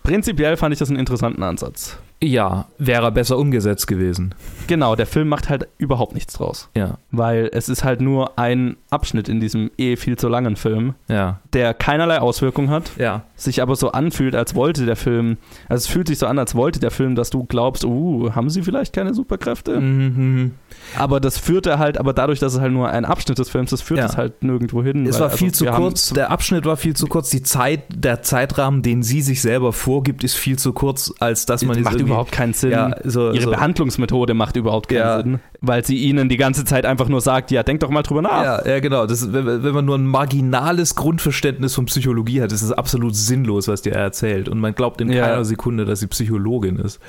Prinzipiell fand ich das einen interessanten Ansatz. Ja, wäre besser umgesetzt gewesen. Genau, der Film macht halt überhaupt nichts draus, Ja, weil es ist halt nur ein Abschnitt in diesem eh viel zu langen Film, ja, der keinerlei Auswirkung hat, ja. sich aber so anfühlt, als wollte der Film, also es fühlt sich so an, als wollte der Film, dass du glaubst, uh, haben sie vielleicht keine Superkräfte? Mhm. Aber das führte halt, aber dadurch, dass es halt nur ein Abschnitt des Films ist, führt Ja. es halt nirgendwo hin. Es weil, war also, viel zu wir haben kurz, der Abschnitt war viel zu kurz, die Zeit, der Zeitrahmen, den sie sich selber vorgibt, ist viel zu kurz, als dass man irgendwie- überhaupt keinen Sinn. Ja, so, Ihre so. Behandlungsmethode macht überhaupt keinen Ja. Sinn, weil sie ihnen die ganze Zeit einfach nur sagt, ja, denk doch mal drüber nach. Ja, ja, genau. Das, wenn, wenn man nur ein marginales Grundverständnis von Psychologie hat, ist es absolut sinnlos, was dir erzählt. Und man glaubt in keiner Sekunde, dass sie Psychologin ist.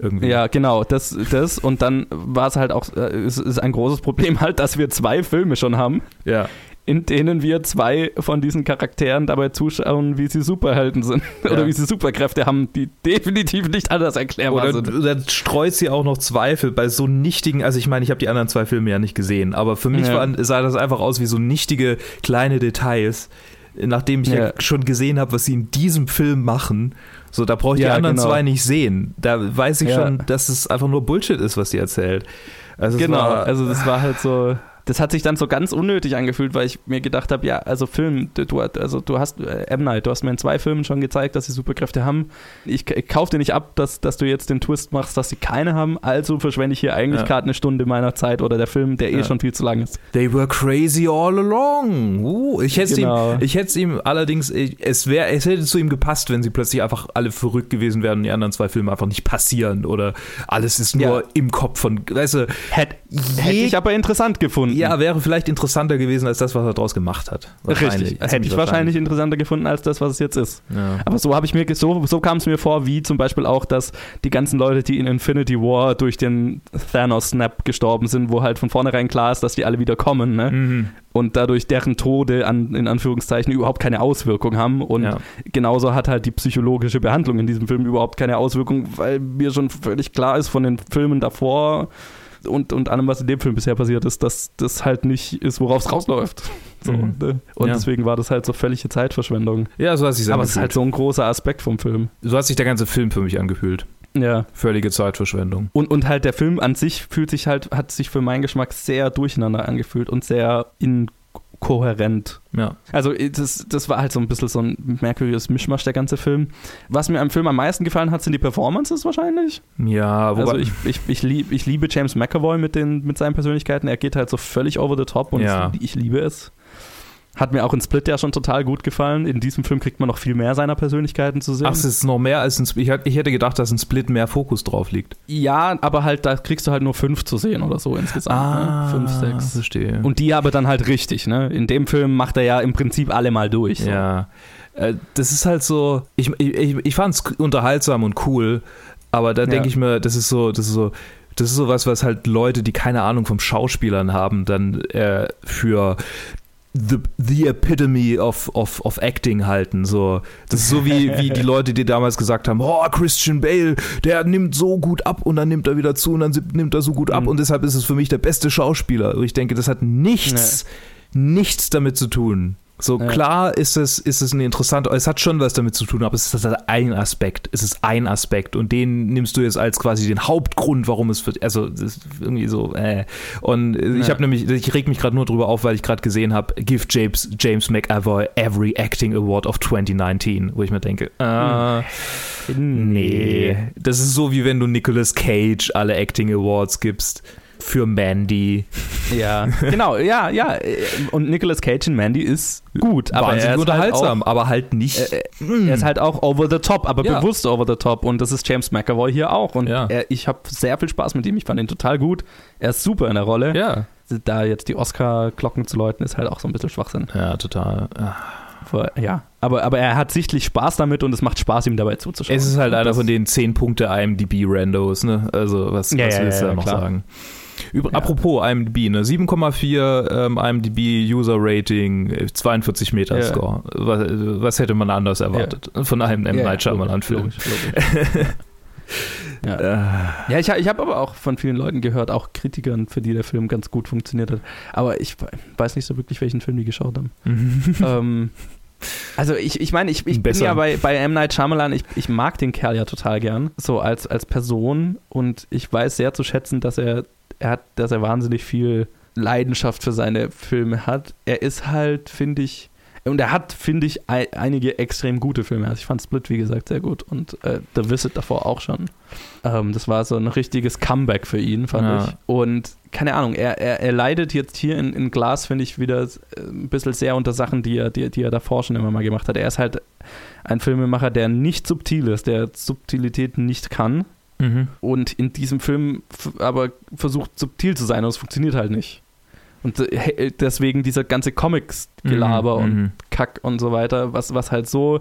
Irgendwie. Ja, genau, das, das und dann war es halt auch, äh, es ist ein großes Problem halt, dass wir zwei Filme schon haben, ja. In denen wir zwei von diesen Charakteren dabei zuschauen, wie sie Superhelden sind oder Ja. wie sie Superkräfte haben, die definitiv nicht anders erklärbar Oder, sind. oder streut sie auch noch Zweifel bei so nichtigen, also ich meine, ich habe die anderen zwei Filme ja nicht gesehen, aber für mich Ja. waren, sah das einfach aus wie so nichtige kleine Details, nachdem ich ja, Ja. schon gesehen habe, was sie in diesem Film machen. So, da brauche ich die anderen genau. zwei nicht sehen. Da weiß ich schon, dass es einfach nur Bullshit ist, was sie erzählt. Also Genau, war, also das war halt so. Das hat sich dann so ganz unnötig angefühlt, weil ich mir gedacht habe, ja, also Film, du, also du hast äh, M. Night, du hast mir in zwei Filmen schon gezeigt, dass sie Superkräfte haben. Ich, ich kaufe dir nicht ab, dass, dass du jetzt den Twist machst, dass sie keine haben, also verschwende ich hier eigentlich Ja. gerade eine Stunde meiner Zeit oder der Film, der eh Ja. schon viel zu lang ist. They were crazy all along. Uh, ich hätte Genau. ihm, ich hätte es ihm allerdings, ich- es wäre, es hätte zu ihm gepasst, wenn sie plötzlich einfach alle verrückt gewesen wären und die anderen zwei Filme einfach nicht passieren oder alles ist nur Ja. im Kopf von, weißt du, Hätte je- ich aber interessant gefunden. Ja, wäre vielleicht interessanter gewesen als das, was er daraus gemacht hat. Richtig. Hätte ich wahrscheinlich interessanter gefunden als das, was es jetzt ist. Ja. Aber so habe ich mir so, so kam es mir vor, wie zum Beispiel auch, dass die ganzen Leute, die in Infinity War durch den Thanos Snap gestorben sind, wo halt von vornherein klar ist, dass die alle wieder kommen, ne? Mhm. Und dadurch deren Tode an, in Anführungszeichen überhaupt keine Auswirkung haben. Und Ja. genauso hat halt die psychologische Behandlung in diesem Film überhaupt keine Auswirkung, weil mir schon völlig klar ist von den Filmen davor und, und allem, was in dem Film bisher passiert ist, dass das halt nicht ist, worauf es rausläuft. So, Mhm. ne? Und Ja. deswegen war das halt so völlige Zeitverschwendung. ja, so hat sich Aber es ist halt so ein großer Aspekt vom Film. so hat sich der ganze Film für mich angefühlt. Ja. Völlige Zeitverschwendung. Und, und halt der Film an sich fühlt sich halt, hat sich für meinen Geschmack sehr durcheinander angefühlt und sehr inkohärent. Ja. Also das, das war halt so ein bisschen so ein merkwürdiges Mischmasch, der ganze Film. Was mir am Film am meisten gefallen hat, sind die Performances wahrscheinlich. Ja, wobei, also ich, ich, ich, lieb, ich liebe James McAvoy mit, den, mit seinen Persönlichkeiten. Er geht halt so völlig over the top und Ja. ich liebe es. Hat mir auch in Split ja schon total gut gefallen. In diesem Film kriegt man noch viel mehr seiner Persönlichkeiten zu sehen. Ach, es ist noch mehr als ein Split. Ich, hätte- gedacht, dass ein Split mehr Fokus drauf liegt. Ja, aber halt, da kriegst du halt nur fünf zu sehen oder so insgesamt. ne? Fünf, sechs. verstehe. Und die aber dann halt richtig, ne? In dem Film macht er ja im Prinzip alle mal durch. So. Ja. Äh, Das ist halt so, ich, ich, ich fand es unterhaltsam und cool, aber da Ja. denke ich mir, das ist so, das ist so Das ist sowas, was halt Leute, die keine Ahnung vom Schauspielern haben, dann äh, für the, the epitome of, of, of acting halten. So, das ist so wie, wie die Leute, die damals gesagt haben, oh, Christian Bale, der nimmt so gut ab und dann nimmt er wieder zu und dann nimmt er so gut ab Mhm. und deshalb ist es für mich der beste Schauspieler. Und ich denke, das hat nichts, nichts damit zu tun. So Ja. klar ist es, ist es ein interessanter, es hat schon was damit zu tun, aber es ist halt ein Aspekt. Es ist ein Aspekt und den nimmst du jetzt als quasi den Hauptgrund, warum es wird. Also irgendwie so. Äh. Und ich Ja. habe nämlich, ich reg mich gerade nur drüber auf, weil ich gerade gesehen habe, give James James McAvoy every acting award of 2019, wo ich mir denke, äh, nee, das ist so wie wenn du Nicolas Cage alle Acting Awards gibst für Mandy. Ja, genau, ja, ja. Und Nicolas Cage in Mandy ist gut, aber Wahnsinnig er ist unterhaltsam, Halt aber halt nicht. auch, äh, er ist halt auch over the top, aber Ja. bewusst over the top. Und das ist James McAvoy hier auch. Und Ja. er, ich habe sehr viel Spaß mit ihm. Ich fand ihn total gut. Er ist super in der Rolle. ja. Da jetzt die Oscar-Glocken zu läuten, ist halt auch so ein bisschen Schwachsinn. Ja, total. Ah. Ja, aber, aber er hat sichtlich Spaß damit und es macht Spaß, ihm dabei zuzuschauen. Es ist halt einer von den 10 Punkte IMDb-Randos, ne? Also, was, Ja, was ja, willst du ja, da noch klar. sagen? Über, Ja. Apropos IMDb, ne? 7,4 ähm, IMDb User Rating, äh, 42 Meter Ja. Score. Was, was hätte man anders erwartet von einem M. Ja, Night Shyamalan-Film? ja. Äh, Ja, ich, ich habe aber auch von vielen Leuten gehört, auch Kritikern, für die der Film ganz gut funktioniert hat. Aber ich weiß nicht so wirklich, welchen Film die geschaut haben. ähm, also ich, ich meine, ich, ich bin ja bei, bei M. Night Shyamalan, ich, ich mag den Kerl ja total gern, so als, als Person und ich weiß sehr zu schätzen, dass er, er hat, dass er wahnsinnig viel Leidenschaft für seine Filme hat. Er ist halt, finde ich, und er hat, finde ich, ei- einige extrem gute Filme. Also ich fand Split, wie gesagt, sehr gut und äh, The Visit davor auch schon. Ähm, das war so ein richtiges Comeback für ihn, fand Ja. ich. Und keine Ahnung, er, er, er leidet jetzt hier in, in Glas, finde ich, wieder äh, ein bisschen sehr unter Sachen, die er, die, die er davor schon immer mal gemacht hat. Er ist halt ein Filmemacher, der nicht subtil ist, der Subtilität nicht kann mhm. und in diesem Film aber versucht subtil zu sein und es funktioniert halt nicht. Und äh, he- deswegen dieser ganze Comics-Gelaber Mhm, und mhm. Kack und so weiter, was, was halt so,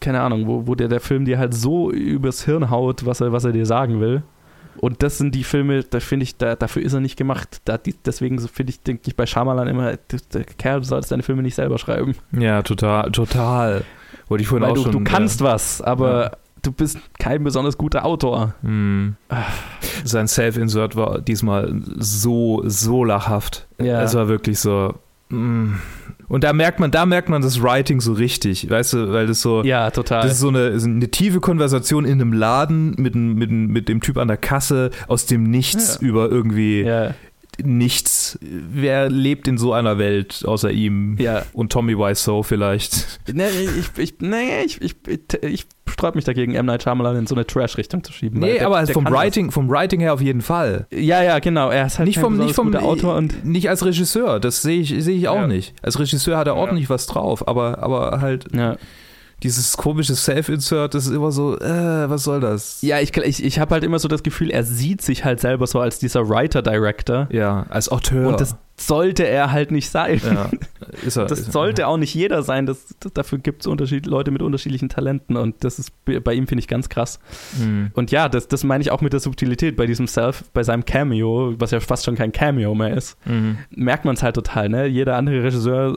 keine Ahnung, wo, wo der, der Film dir halt so übers Hirn haut, was er, was er dir sagen will. Und das sind die Filme, da finde ich, da, dafür ist er nicht gemacht. Da, die, deswegen so finde ich, denke ich bei Shyamalan immer, der, Kerl, du solltest deine Filme nicht selber schreiben. Ja, total, total. Wollte ich vorhin Weil auch du, schon. du kannst ja. was, aber Ja. Du bist kein besonders guter Autor. Hm. Sein Self-Insert war diesmal so, so lachhaft. Ja. Es war wirklich so. mm. Und da merkt man, da merkt man das Writing so richtig, weißt du, weil das so. Ja, total. Das ist so eine, eine tiefe Konversation in einem Laden mit, dem- mit, mit dem Typ an der Kasse aus dem Nichts Ja. über irgendwie ja, nichts. Wer lebt in so einer Welt außer ihm? ja. Und Tommy Wiseau vielleicht. Nee, ich, ich, nee, ich, ich, ich, ich sträub mich dagegen, M. Night Shyamalan in so eine Trash-Richtung zu schieben. Nee, der- aber der vom Writing, vom Writing her auf jeden Fall. Ja, ja, genau. Er ist halt nicht vom, nicht vom guter Autor und nicht als Regisseur, das sehe ich, sehe ich auch Ja. nicht. Als Regisseur hat er Ja. ordentlich was drauf, aber, aber halt ja. Dieses komische Self-Insert, das ist immer so, äh, was soll das? Ja, ich, ich, ich habe halt immer so das Gefühl, er sieht sich halt selber so als dieser Writer-Director. Ja, als Auteur. Und das sollte er halt nicht sein. ja, ist er, Das ist er. sollte auch nicht jeder sein. Das, das, dafür gibt es Leute mit unterschiedlichen Talenten und das ist bei ihm, finde ich, ganz krass. Hm. Und ja, das, das meine ich auch mit der Subtilität bei diesem Self, bei seinem Cameo, was ja fast schon kein Cameo mehr ist. Mhm. merkt man es halt total, ne? Jeder andere Regisseur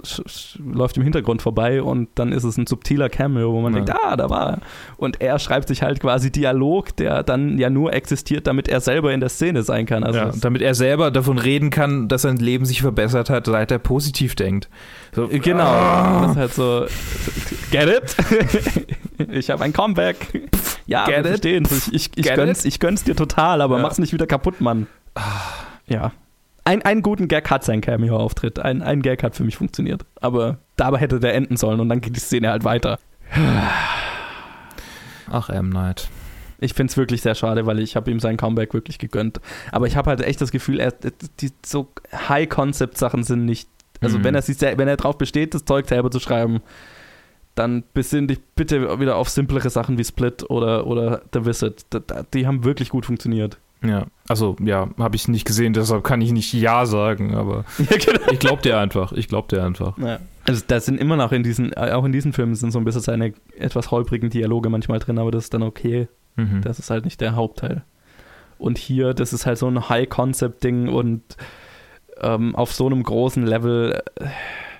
läuft im Hintergrund vorbei und dann ist es ein subtiler Cameo, wo man Ja. denkt, ah, da war er. Und er schreibt sich halt quasi Dialog, der dann ja nur existiert, damit er selber in der Szene sein kann. Also ja, damit er selber davon reden kann, dass sein Leben sich verbessert hat, seit er positiv denkt. So, genau. Ah. Das ist halt so, get it? ich habe ein Comeback. Ja, Get wir it? verstehen's. Ich, ich, ich, gönn's, ich gönn's dir total, aber Ja. mach's nicht wieder kaputt, Mann. Ja. Ein, einen guten Gag hat sein Cameo-Auftritt. Ein, ein Gag hat für mich funktioniert. Aber dabei hätte der enden sollen und dann geht die Szene halt weiter. Ach, M. Night. Ich finde es wirklich sehr schade, weil ich habe ihm sein Comeback wirklich gegönnt. Aber ich habe halt echt das Gefühl, er, die so High-Concept-Sachen sind nicht. Also Mhm. wenn er wenn er drauf besteht, das Zeug selber zu schreiben, dann besinn dich bitte wieder auf simplere Sachen wie Split oder, oder The Visit. Die haben wirklich gut funktioniert. Ja, also ja, habe ich nicht gesehen, deshalb kann ich nicht Ja sagen, aber Ja, genau. ich glaub dir einfach. Ich glaub dir einfach. Ja. Also da sind immer noch in diesen, äh, auch in diesen Filmen sind so ein bisschen seine etwas holprigen Dialoge manchmal drin, aber das ist dann okay. Mhm. Das ist halt nicht der Hauptteil. Und hier, das ist halt so ein High-Concept-Ding und ähm, auf so einem großen Level, äh,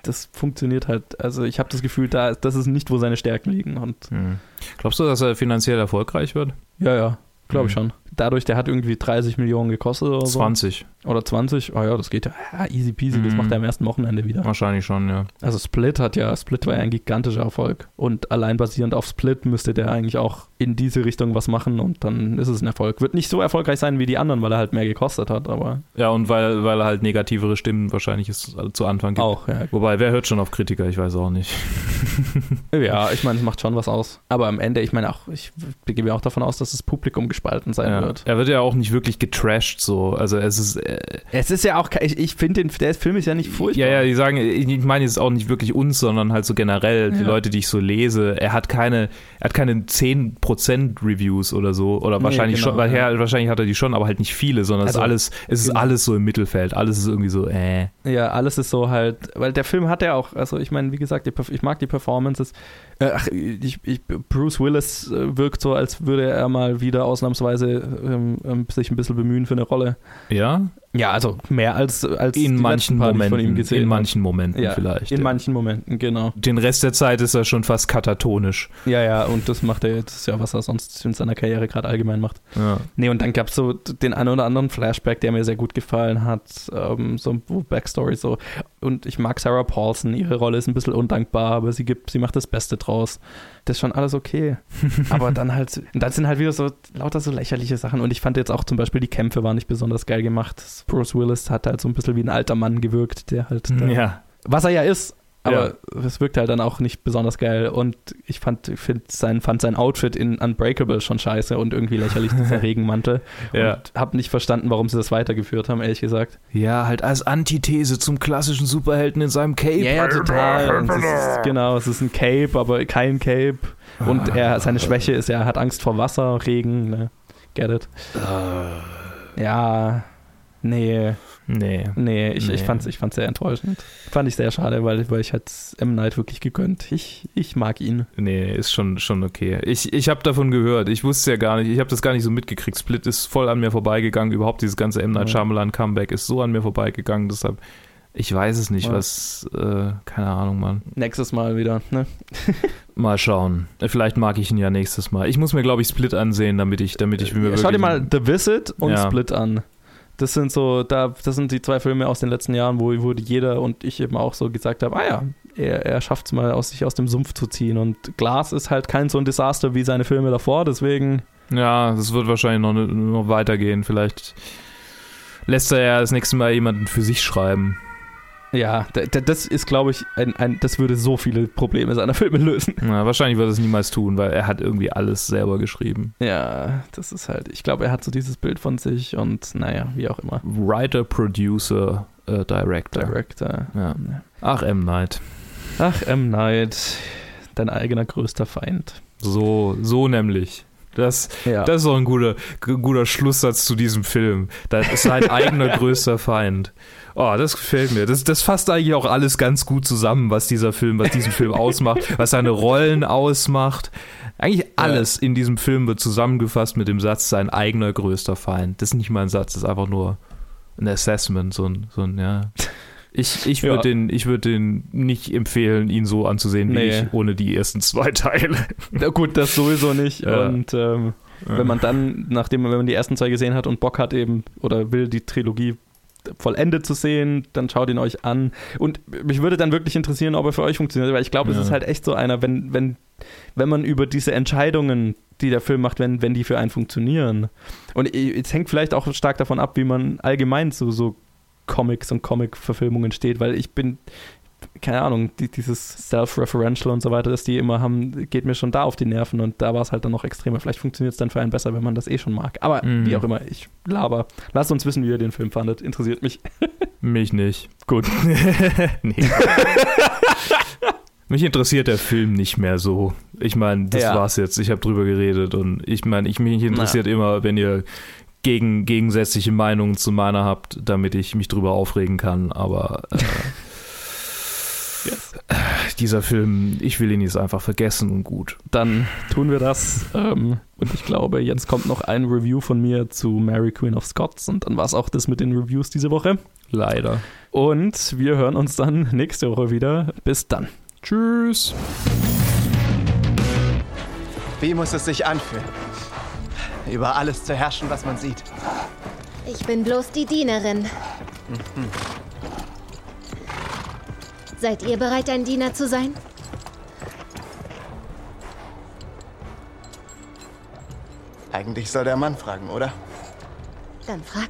das funktioniert halt. Also ich habe das Gefühl, da, das ist nicht, wo seine Stärken liegen. Und Hm. Glaubst du, dass er finanziell erfolgreich wird? ja, ja, glaube ich Mhm. schon. Dadurch, der hat irgendwie 30 Millionen gekostet oder so. 20. Oder 20. Oh ja, das geht ja. ja easy peasy, das Mhm. macht er am ersten Wochenende wieder. Wahrscheinlich schon, ja. Also Split hat ja, Split war ja ein gigantischer Erfolg. Und allein basierend auf Split müsste der eigentlich auch in diese Richtung was machen und dann ist es ein Erfolg. Wird nicht so erfolgreich sein wie die anderen, weil er halt mehr gekostet hat, aber Ja, und weil, weil er halt negativere Stimmen wahrscheinlich ist, äh, zu Anfang gibt. auch, ja. Wobei, wer hört schon auf Kritiker? Ich weiß auch nicht. Ja, ich meine, es macht schon was aus. Aber am Ende, ich meine auch, ich gehe mir auch davon aus, dass das Publikum gespalten sein Ja. wird. Er wird ja auch nicht wirklich getrashed so. Also es ist. Äh, Es ist ja auch, ich, ich finde, den- der Film ist ja nicht furchtbar. ja, ja, die sagen, ich ich meine jetzt auch nicht wirklich uns, sondern halt so generell die Ja. Leute, die ich so lese. Er hat keine, er hat keine 10% Reviews oder so. Oder Nee, wahrscheinlich genau, schon, weil ja. er, wahrscheinlich hat er die schon, aber halt nicht viele, sondern es Also, ist alles, es ist genau. alles so im Mittelfeld. Alles ist irgendwie so, äh. Ja, alles ist so halt, weil der Film hat ja auch, also ich meine, wie gesagt, die, ich mag die Performances. Äh, Ach, ich, ich, Bruce Willis äh, wirkt so, als würde er mal wieder ausnahmsweise ähm, ähm, sich ein bisschen bemühen für eine Rolle. Ja? Ja, also mehr als, als In manchen Momenten. von ihm gesehen in manchen Momenten ja, vielleicht. In ja. manchen Momenten, genau. Den Rest der Zeit ist er schon fast katatonisch. Ja, ja, und das macht er jetzt, ja, was er sonst in seiner Karriere gerade allgemein macht. Ja. Nee, und dann gab es so den einen oder anderen Flashback, der mir sehr gut gefallen hat. Ähm, so Backstory so. Und ich mag Sarah Paulson. Ihre Rolle ist ein bisschen undankbar, aber sie gibt, sie macht das Beste draus. Das ist schon alles okay. aber dann halt, dann sind halt wieder so lauter so lächerliche Sachen. Und ich fand jetzt auch zum Beispiel, die Kämpfe waren nicht besonders geil gemacht. Bruce Willis hat halt so ein bisschen wie ein alter Mann gewirkt, der halt. Da, ja. Was er ja ist. Aber es wirkt halt dann auch nicht besonders geil. Und ich fand, sein, fand sein Outfit in Unbreakable schon scheiße und irgendwie lächerlich, dieser Regenmantel. Ja. Und hab nicht verstanden, warum sie das weitergeführt haben, ehrlich gesagt. Ja, halt als Antithese zum klassischen Superhelden in seinem Cape. Ja, ja, total. Und es ist, genau, es ist ein Cape, aber kein Cape. Und er, seine Schwäche ist, er hat Angst vor Wasser, Regen, ne? Get it? Ja, nee, Nee. nee, ich, ich Nee. fand's, ich fand's sehr enttäuschend. Fand ich sehr schade, weil, weil ich hätte M. Night wirklich gegönnt. Ich, ich mag ihn. Nee, ist schon, schon okay. Ich, ich habe davon gehört. Ich wusste ja gar nicht, ich habe das gar nicht so mitgekriegt. Split ist voll an mir vorbeigegangen. Überhaupt dieses ganze M. Night. Shyamalan Comeback ist so an mir vorbeigegangen. Deshalb, ich weiß es nicht, was, äh, keine Ahnung, Mann. Nächstes Mal wieder, ne? Mal schauen. Vielleicht mag ich ihn ja nächstes Mal. Ich muss mir, glaube ich, Split ansehen, damit ich, damit ich mir Ja, Schau dir wirklich- mal The Visit und Ja. Split an. Das sind so, da, das sind die zwei Filme aus den letzten Jahren, wo, wo jeder und ich eben auch so gesagt habe, ah ja, er, er schafft es mal aus sich aus dem Sumpf zu ziehen. Und Glass ist halt kein so ein Desaster wie seine Filme davor, deswegen. Ja, das wird wahrscheinlich noch, noch weitergehen. Vielleicht lässt er ja das nächste Mal jemanden für sich schreiben. Ja, da- da- das ist, glaube ich, ein, ein, das würde so viele Probleme seiner Filme lösen. Ja, wahrscheinlich wird er es niemals tun, weil er hat irgendwie alles selber geschrieben. Ja, das ist halt, ich glaube, er hat so dieses Bild von sich und naja, wie auch immer. Writer, Producer, äh, Director. Director. Ja. Ach, M. Night. Ach, M. Night, dein eigener größter Feind. So, so nämlich. Das, Ja. das ist auch ein guter, guter Schlusssatz zu diesem Film. Das ist sein eigener größter Feind. Oh, das gefällt mir. Das, das fasst eigentlich auch alles ganz gut zusammen, was dieser Film, was diesen Film ausmacht, was seine Rollen ausmacht. Eigentlich alles in diesem Film wird zusammengefasst mit dem Satz, sein eigener größter Feind. Das ist nicht mal ein Satz, das ist einfach nur ein Assessment, so ein, so ein ja. Ich, ich Ja. würde den, ich würd den nicht empfehlen, ihn so anzusehen wie Nee. ich, ohne die ersten zwei Teile. Na gut, das sowieso nicht. Ja. Und ähm, wenn man dann, nachdem wenn man die ersten zwei gesehen hat und Bock hat eben oder will die Trilogie vollendet zu sehen, dann schaut ihn euch an. Und mich würde dann wirklich interessieren, ob er für euch funktioniert, weil ich glaube, es Ja. ist halt echt so einer, wenn, wenn, wenn man über diese Entscheidungen, die der Film macht, wenn, wenn die für einen funktionieren. Und es hängt vielleicht auch stark davon ab, wie man allgemein zu so Comics und Comic-Verfilmungen steht, weil ich bin, keine Ahnung, die, dieses Self-Referential und so weiter, das die immer haben, geht mir schon da auf die Nerven und da war es halt dann noch extremer. Vielleicht funktioniert es dann für einen besser, wenn man das eh schon mag. Aber Mhm. wie auch immer, ich laber. Lasst uns wissen, wie ihr den Film fandet. Interessiert mich. Mich nicht. Gut. nee. Mich interessiert der Film nicht mehr so. Ich meine, das Ja. war's jetzt. Ich habe drüber geredet und ich meine, ich mich interessiert immer, wenn ihr gegen, gegensätzliche Meinungen zu meiner habt, damit ich mich drüber aufregen kann. Aber äh, dieser Film, ich will ihn jetzt einfach vergessen und gut. Dann tun wir das. Ähm, und ich glaube, jetzt kommt noch ein Review von mir zu Mary Queen of Scots. Und dann war es auch das mit den Reviews diese Woche. Leider. Und wir hören uns dann nächste Woche wieder. Bis dann. Tschüss. Wie muss es sich anfühlen? Über alles zu herrschen, was man sieht. Ich bin bloß die Dienerin. Seid ihr bereit, ein Diener zu sein? Eigentlich soll der Mann fragen, oder? Dann frag.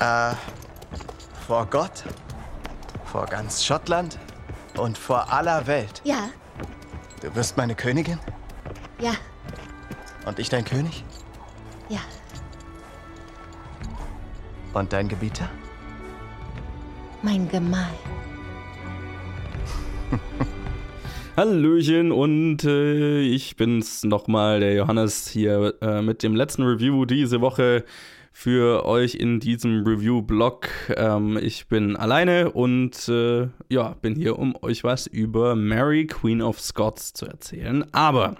Äh, vor Gott, vor ganz Schottland und vor aller Welt. Ja, Du wirst meine Königin ja, und ich dein König ja. und dein Gebieter? Mein Gemahl. Hallöchen und äh, ich bin's nochmal, der Johannes hier äh, mit dem letzten Review diese Woche für euch in diesem Review-Blog. Ähm, ich bin alleine und äh, ja, bin hier, um euch was über Mary Queen of Scots zu erzählen. Aber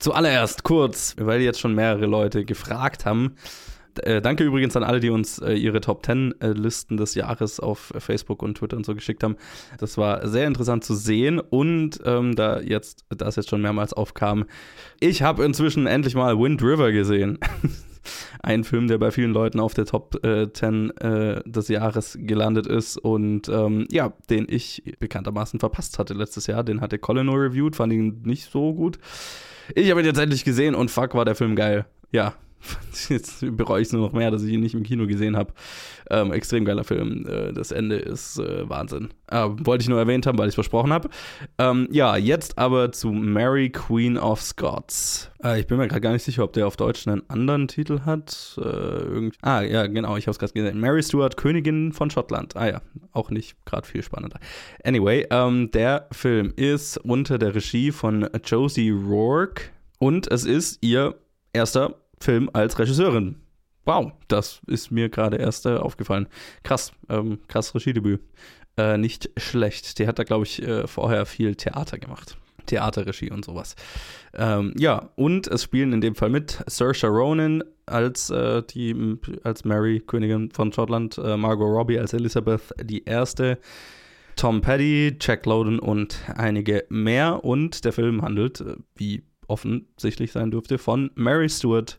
zuallererst kurz, weil jetzt schon mehrere Leute gefragt haben, äh, danke übrigens an alle, die uns äh, ihre Top 10 äh, Listen des Jahres auf Facebook und Twitter und so geschickt haben. Das war sehr interessant zu sehen und ähm, da jetzt, da es jetzt schon mehrmals aufkam, ich habe inzwischen endlich mal Wind River gesehen. Ein Film, der bei vielen Leuten auf der Top äh, 10 äh, des Jahres gelandet ist und ähm, ja, den ich bekanntermaßen verpasst hatte letztes Jahr. Den hatte Colin nur reviewed, fand ihn nicht so gut. Ich habe ihn jetzt endlich gesehen und fuck, war der Film geil. Ja, Jetzt bereue ich es nur noch mehr, dass ich ihn nicht im Kino gesehen habe. Ähm, extrem geiler Film. Äh, das Ende ist äh, Wahnsinn. Äh, wollte ich nur erwähnt haben, weil ich es versprochen habe. Ähm, ja, jetzt aber zu Mary Queen of Scots. Äh, ich bin mir gerade gar nicht sicher, ob der auf Deutsch einen anderen Titel hat. Äh, ah, ja, genau, ich habe es gerade gesehen. Mary Stuart, Königin von Schottland. Ah ja, auch nicht gerade viel spannender. Anyway, ähm, der Film ist unter der Regie von Josie Rourke und es ist ihr erster Film als Regisseurin. Wow, das ist mir gerade erst äh, aufgefallen. Krass, ähm, krass Regiedebüt. Äh, nicht schlecht. Die hat da, glaube ich, äh, vorher viel Theater gemacht. Theaterregie und sowas. Ähm, ja, und es spielen in dem Fall mit Saoirse Ronan als, äh, die, als Mary, Königin von Schottland, äh, Margot Robbie als Elizabeth die Erste, Tom Petty, Jack Lowden und einige mehr. Und der Film handelt, äh, wie offensichtlich sein dürfte, von Mary Stuart,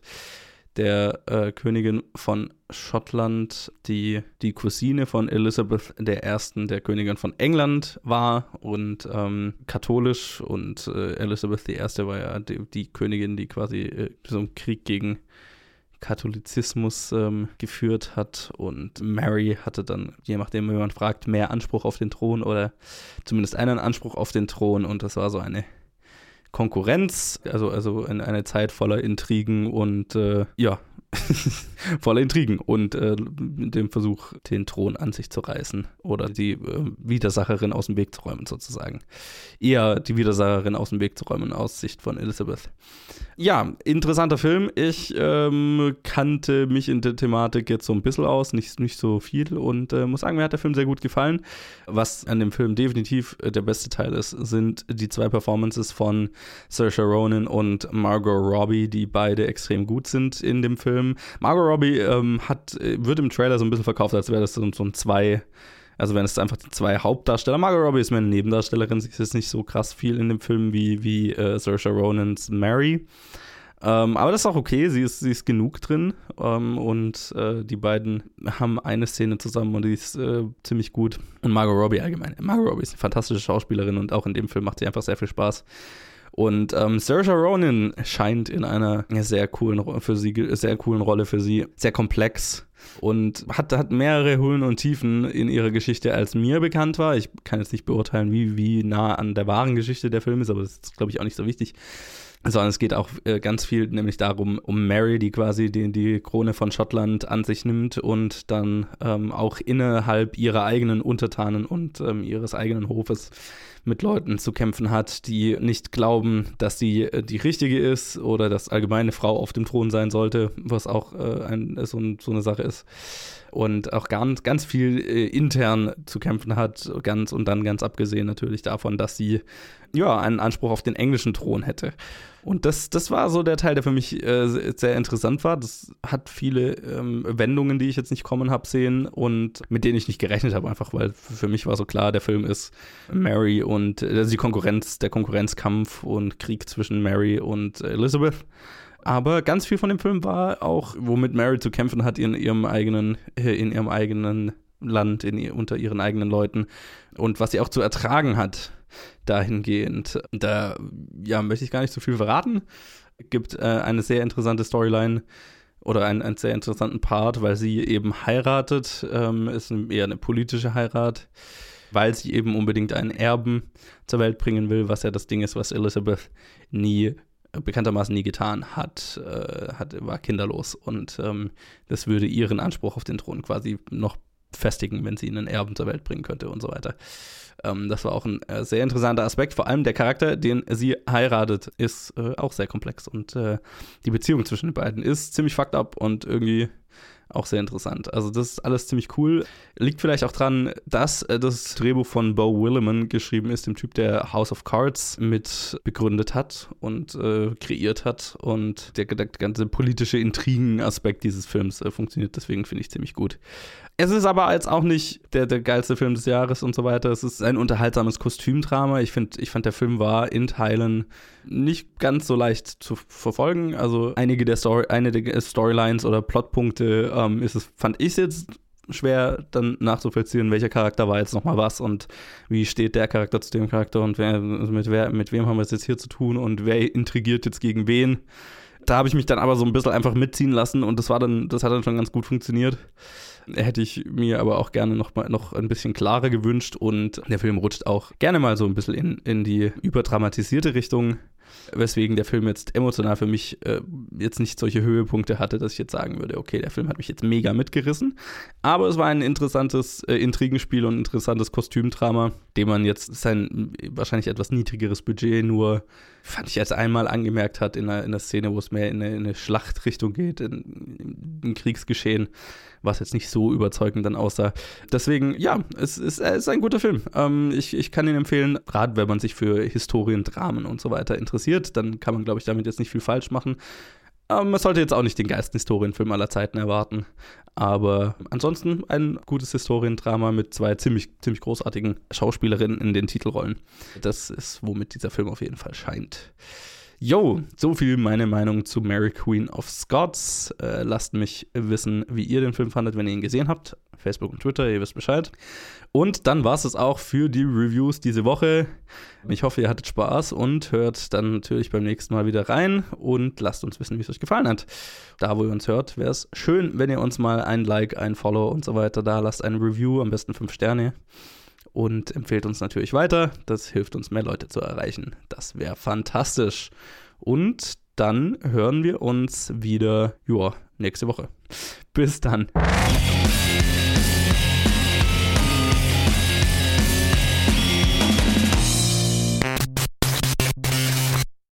der äh, Königin von Schottland, die die Cousine von Elizabeth I., der Königin von England war und ähm, katholisch und äh, Elizabeth I. war ja die, die Königin, die quasi äh, so einen Krieg gegen Katholizismus ähm, geführt hat und Mary hatte dann, je nachdem, wie man fragt, mehr Anspruch auf den Thron oder zumindest einen Anspruch auf den Thron und das war so eine Konkurrenz, also, also in eine Zeit voller Intrigen und äh, ja, voller Intrigen und äh, dem Versuch, den Thron an sich zu reißen oder die äh, Widersacherin aus dem Weg zu räumen, sozusagen. Eher die Widersacherin aus dem Weg zu räumen aus Sicht von Elizabeth. Ja, interessanter Film. Ich ähm, kannte mich in der Thematik jetzt so ein bisschen aus, nicht, nicht so viel und äh, muss sagen, mir hat der Film sehr gut gefallen. Was an dem Film definitiv äh, der beste Teil ist, sind die zwei Performances von Saoirse Ronan und Margot Robbie, die beide extrem gut sind in dem Film. Margot Robbie ähm, hat, äh, wird im Trailer so ein bisschen verkauft, als wäre das so, ein zwei also wenn es einfach die zwei Hauptdarsteller, Margot Robbie ist mehr eine Nebendarstellerin, sie ist jetzt nicht so krass viel in dem Film wie, wie äh, Saoirse Ronans Mary. Ähm, aber das ist auch okay, sie ist, sie ist genug drin ähm, und äh, die beiden haben eine Szene zusammen und die ist äh, ziemlich gut. Und Margot Robbie allgemein. Margot Robbie ist eine fantastische Schauspielerin und auch in dem Film macht sie einfach sehr viel Spaß. Und ähm, Saoirse Ronan scheint in einer sehr coolen für sie sehr coolen Rolle für sie sehr komplex und hat, hat mehrere Höhen und Tiefen in ihrer Geschichte, als mir bekannt war. Ich kann jetzt nicht beurteilen, wie, wie nah an der wahren Geschichte der Film ist, aber das ist, glaube ich, auch nicht so wichtig. Sondern es geht auch äh, ganz viel nämlich darum, um Mary, die quasi die, die Krone von Schottland an sich nimmt und dann ähm, auch innerhalb ihrer eigenen Untertanen und ähm, ihres eigenen Hofes mit Leuten zu kämpfen hat, die nicht glauben, dass sie äh, die richtige ist oder dass allgemeine Frau auf dem Thron sein sollte, was auch äh, ein, so, so, eine Sache ist. Und auch ganz, ganz viel äh, intern zu kämpfen hat, ganz und dann ganz abgesehen natürlich davon, dass sie ja einen Anspruch auf den englischen Thron hätte. Und das, das war so der Teil, der für mich äh, sehr interessant war. Das hat viele ähm, Wendungen, die ich jetzt nicht kommen habe sehen und mit denen ich nicht gerechnet habe, einfach weil für mich war so klar, der Film ist Mary und also die Konkurrenz, der Konkurrenzkampf und Krieg zwischen Mary und Elizabeth. Aber ganz viel von dem Film war auch, womit Mary zu kämpfen hat in ihrem eigenen, äh, in ihrem eigenen Land, in, unter ihren eigenen Leuten und was sie auch zu ertragen hat dahingehend. Da ja, möchte ich gar nicht so viel verraten. Gibt äh, eine sehr interessante Storyline oder einen, einen, sehr interessanten Part, weil sie eben heiratet, ähm, ist eher eine politische Heirat, weil sie eben unbedingt einen Erben zur Welt bringen will, was ja das Ding ist, was Elizabeth nie bekanntermaßen nie getan hat, äh, hat war kinderlos und ähm, das würde ihren Anspruch auf den Thron quasi noch festigen, wenn sie einen Erben zur Welt bringen könnte und so weiter. Ähm, das war auch ein äh, sehr interessanter Aspekt. Vor allem der Charakter, den sie heiratet, ist äh, auch sehr komplex. Und äh, die Beziehung zwischen den beiden ist ziemlich fucked up und irgendwie auch sehr interessant. Also das ist alles ziemlich cool. Liegt vielleicht auch dran, dass äh, das Drehbuch von Bo Williman geschrieben ist, dem Typ, der House of Cards mit begründet hat und äh, kreiert hat. Und der, der ganze politische Intrigenaspekt dieses Films äh, funktioniert deswegen, finde ich, ziemlich gut. Es ist aber jetzt auch nicht der, der geilste Film des Jahres und so weiter. Es ist ein unterhaltsames Kostümdrama. Ich, find, ich fand, der Film war in Teilen nicht ganz so leicht zu verfolgen. Also einige der Story, eine der Storylines oder Plotpunkte ähm, ist es, fand ich jetzt schwer dann nachzuvollziehen, welcher Charakter war jetzt nochmal was und wie steht der Charakter zu dem Charakter und wer, mit, wer, mit wem haben wir es jetzt hier zu tun und wer intrigiert jetzt gegen wen. Da habe ich mich dann aber so ein bisschen einfach mitziehen lassen und das war dann, das hat dann schon ganz gut funktioniert. Hätte ich mir aber auch gerne noch mal noch ein bisschen klarer gewünscht und der Film rutscht auch gerne mal so ein bisschen in, in die überdramatisierte Richtung weswegen der Film jetzt emotional für mich äh, jetzt nicht solche Höhepunkte hatte, dass ich jetzt sagen würde, okay, der Film hat mich jetzt mega mitgerissen. Aber es war ein interessantes äh, Intrigenspiel und ein interessantes Kostümdrama, dem man jetzt sein wahrscheinlich etwas niedrigeres Budget nur, fand ich, als einmal angemerkt hat in einer, in einer Szene, wo es mehr in eine, in eine Schlachtrichtung geht, in, in, in Kriegsgeschehen was jetzt nicht so überzeugend dann aussah. Deswegen, ja, es ist, es ist ein guter Film. Ähm, ich, ich kann ihn empfehlen, gerade wenn man sich für Historien, Dramen und so weiter interessiert, dann kann man, glaube ich, damit jetzt nicht viel falsch machen. Ähm, man sollte jetzt auch nicht den geilsten Historienfilm aller Zeiten erwarten. Aber ansonsten ein gutes Historiendrama mit zwei ziemlich, ziemlich großartigen Schauspielerinnen in den Titelrollen. Das ist, womit dieser Film auf jeden Fall scheint. Jo, so viel meine Meinung zu Mary Queen of Scots. Äh, lasst mich wissen, wie ihr den Film fandet, wenn ihr ihn gesehen habt. Facebook und Twitter, ihr wisst Bescheid. Und dann war es es auch für die Reviews diese Woche. Ich hoffe, ihr hattet Spaß und hört dann natürlich beim nächsten Mal wieder rein und lasst uns wissen, wie es euch gefallen hat. Da, wo ihr uns hört, wäre es schön, wenn ihr uns mal ein Like, ein Follow und so weiter da lasst. Ein Review, am besten fünf Sterne und empfehlt uns natürlich weiter. Das hilft uns, mehr Leute zu erreichen. Das wäre fantastisch. Und dann hören wir uns wieder, ja, nächste Woche. Bis dann.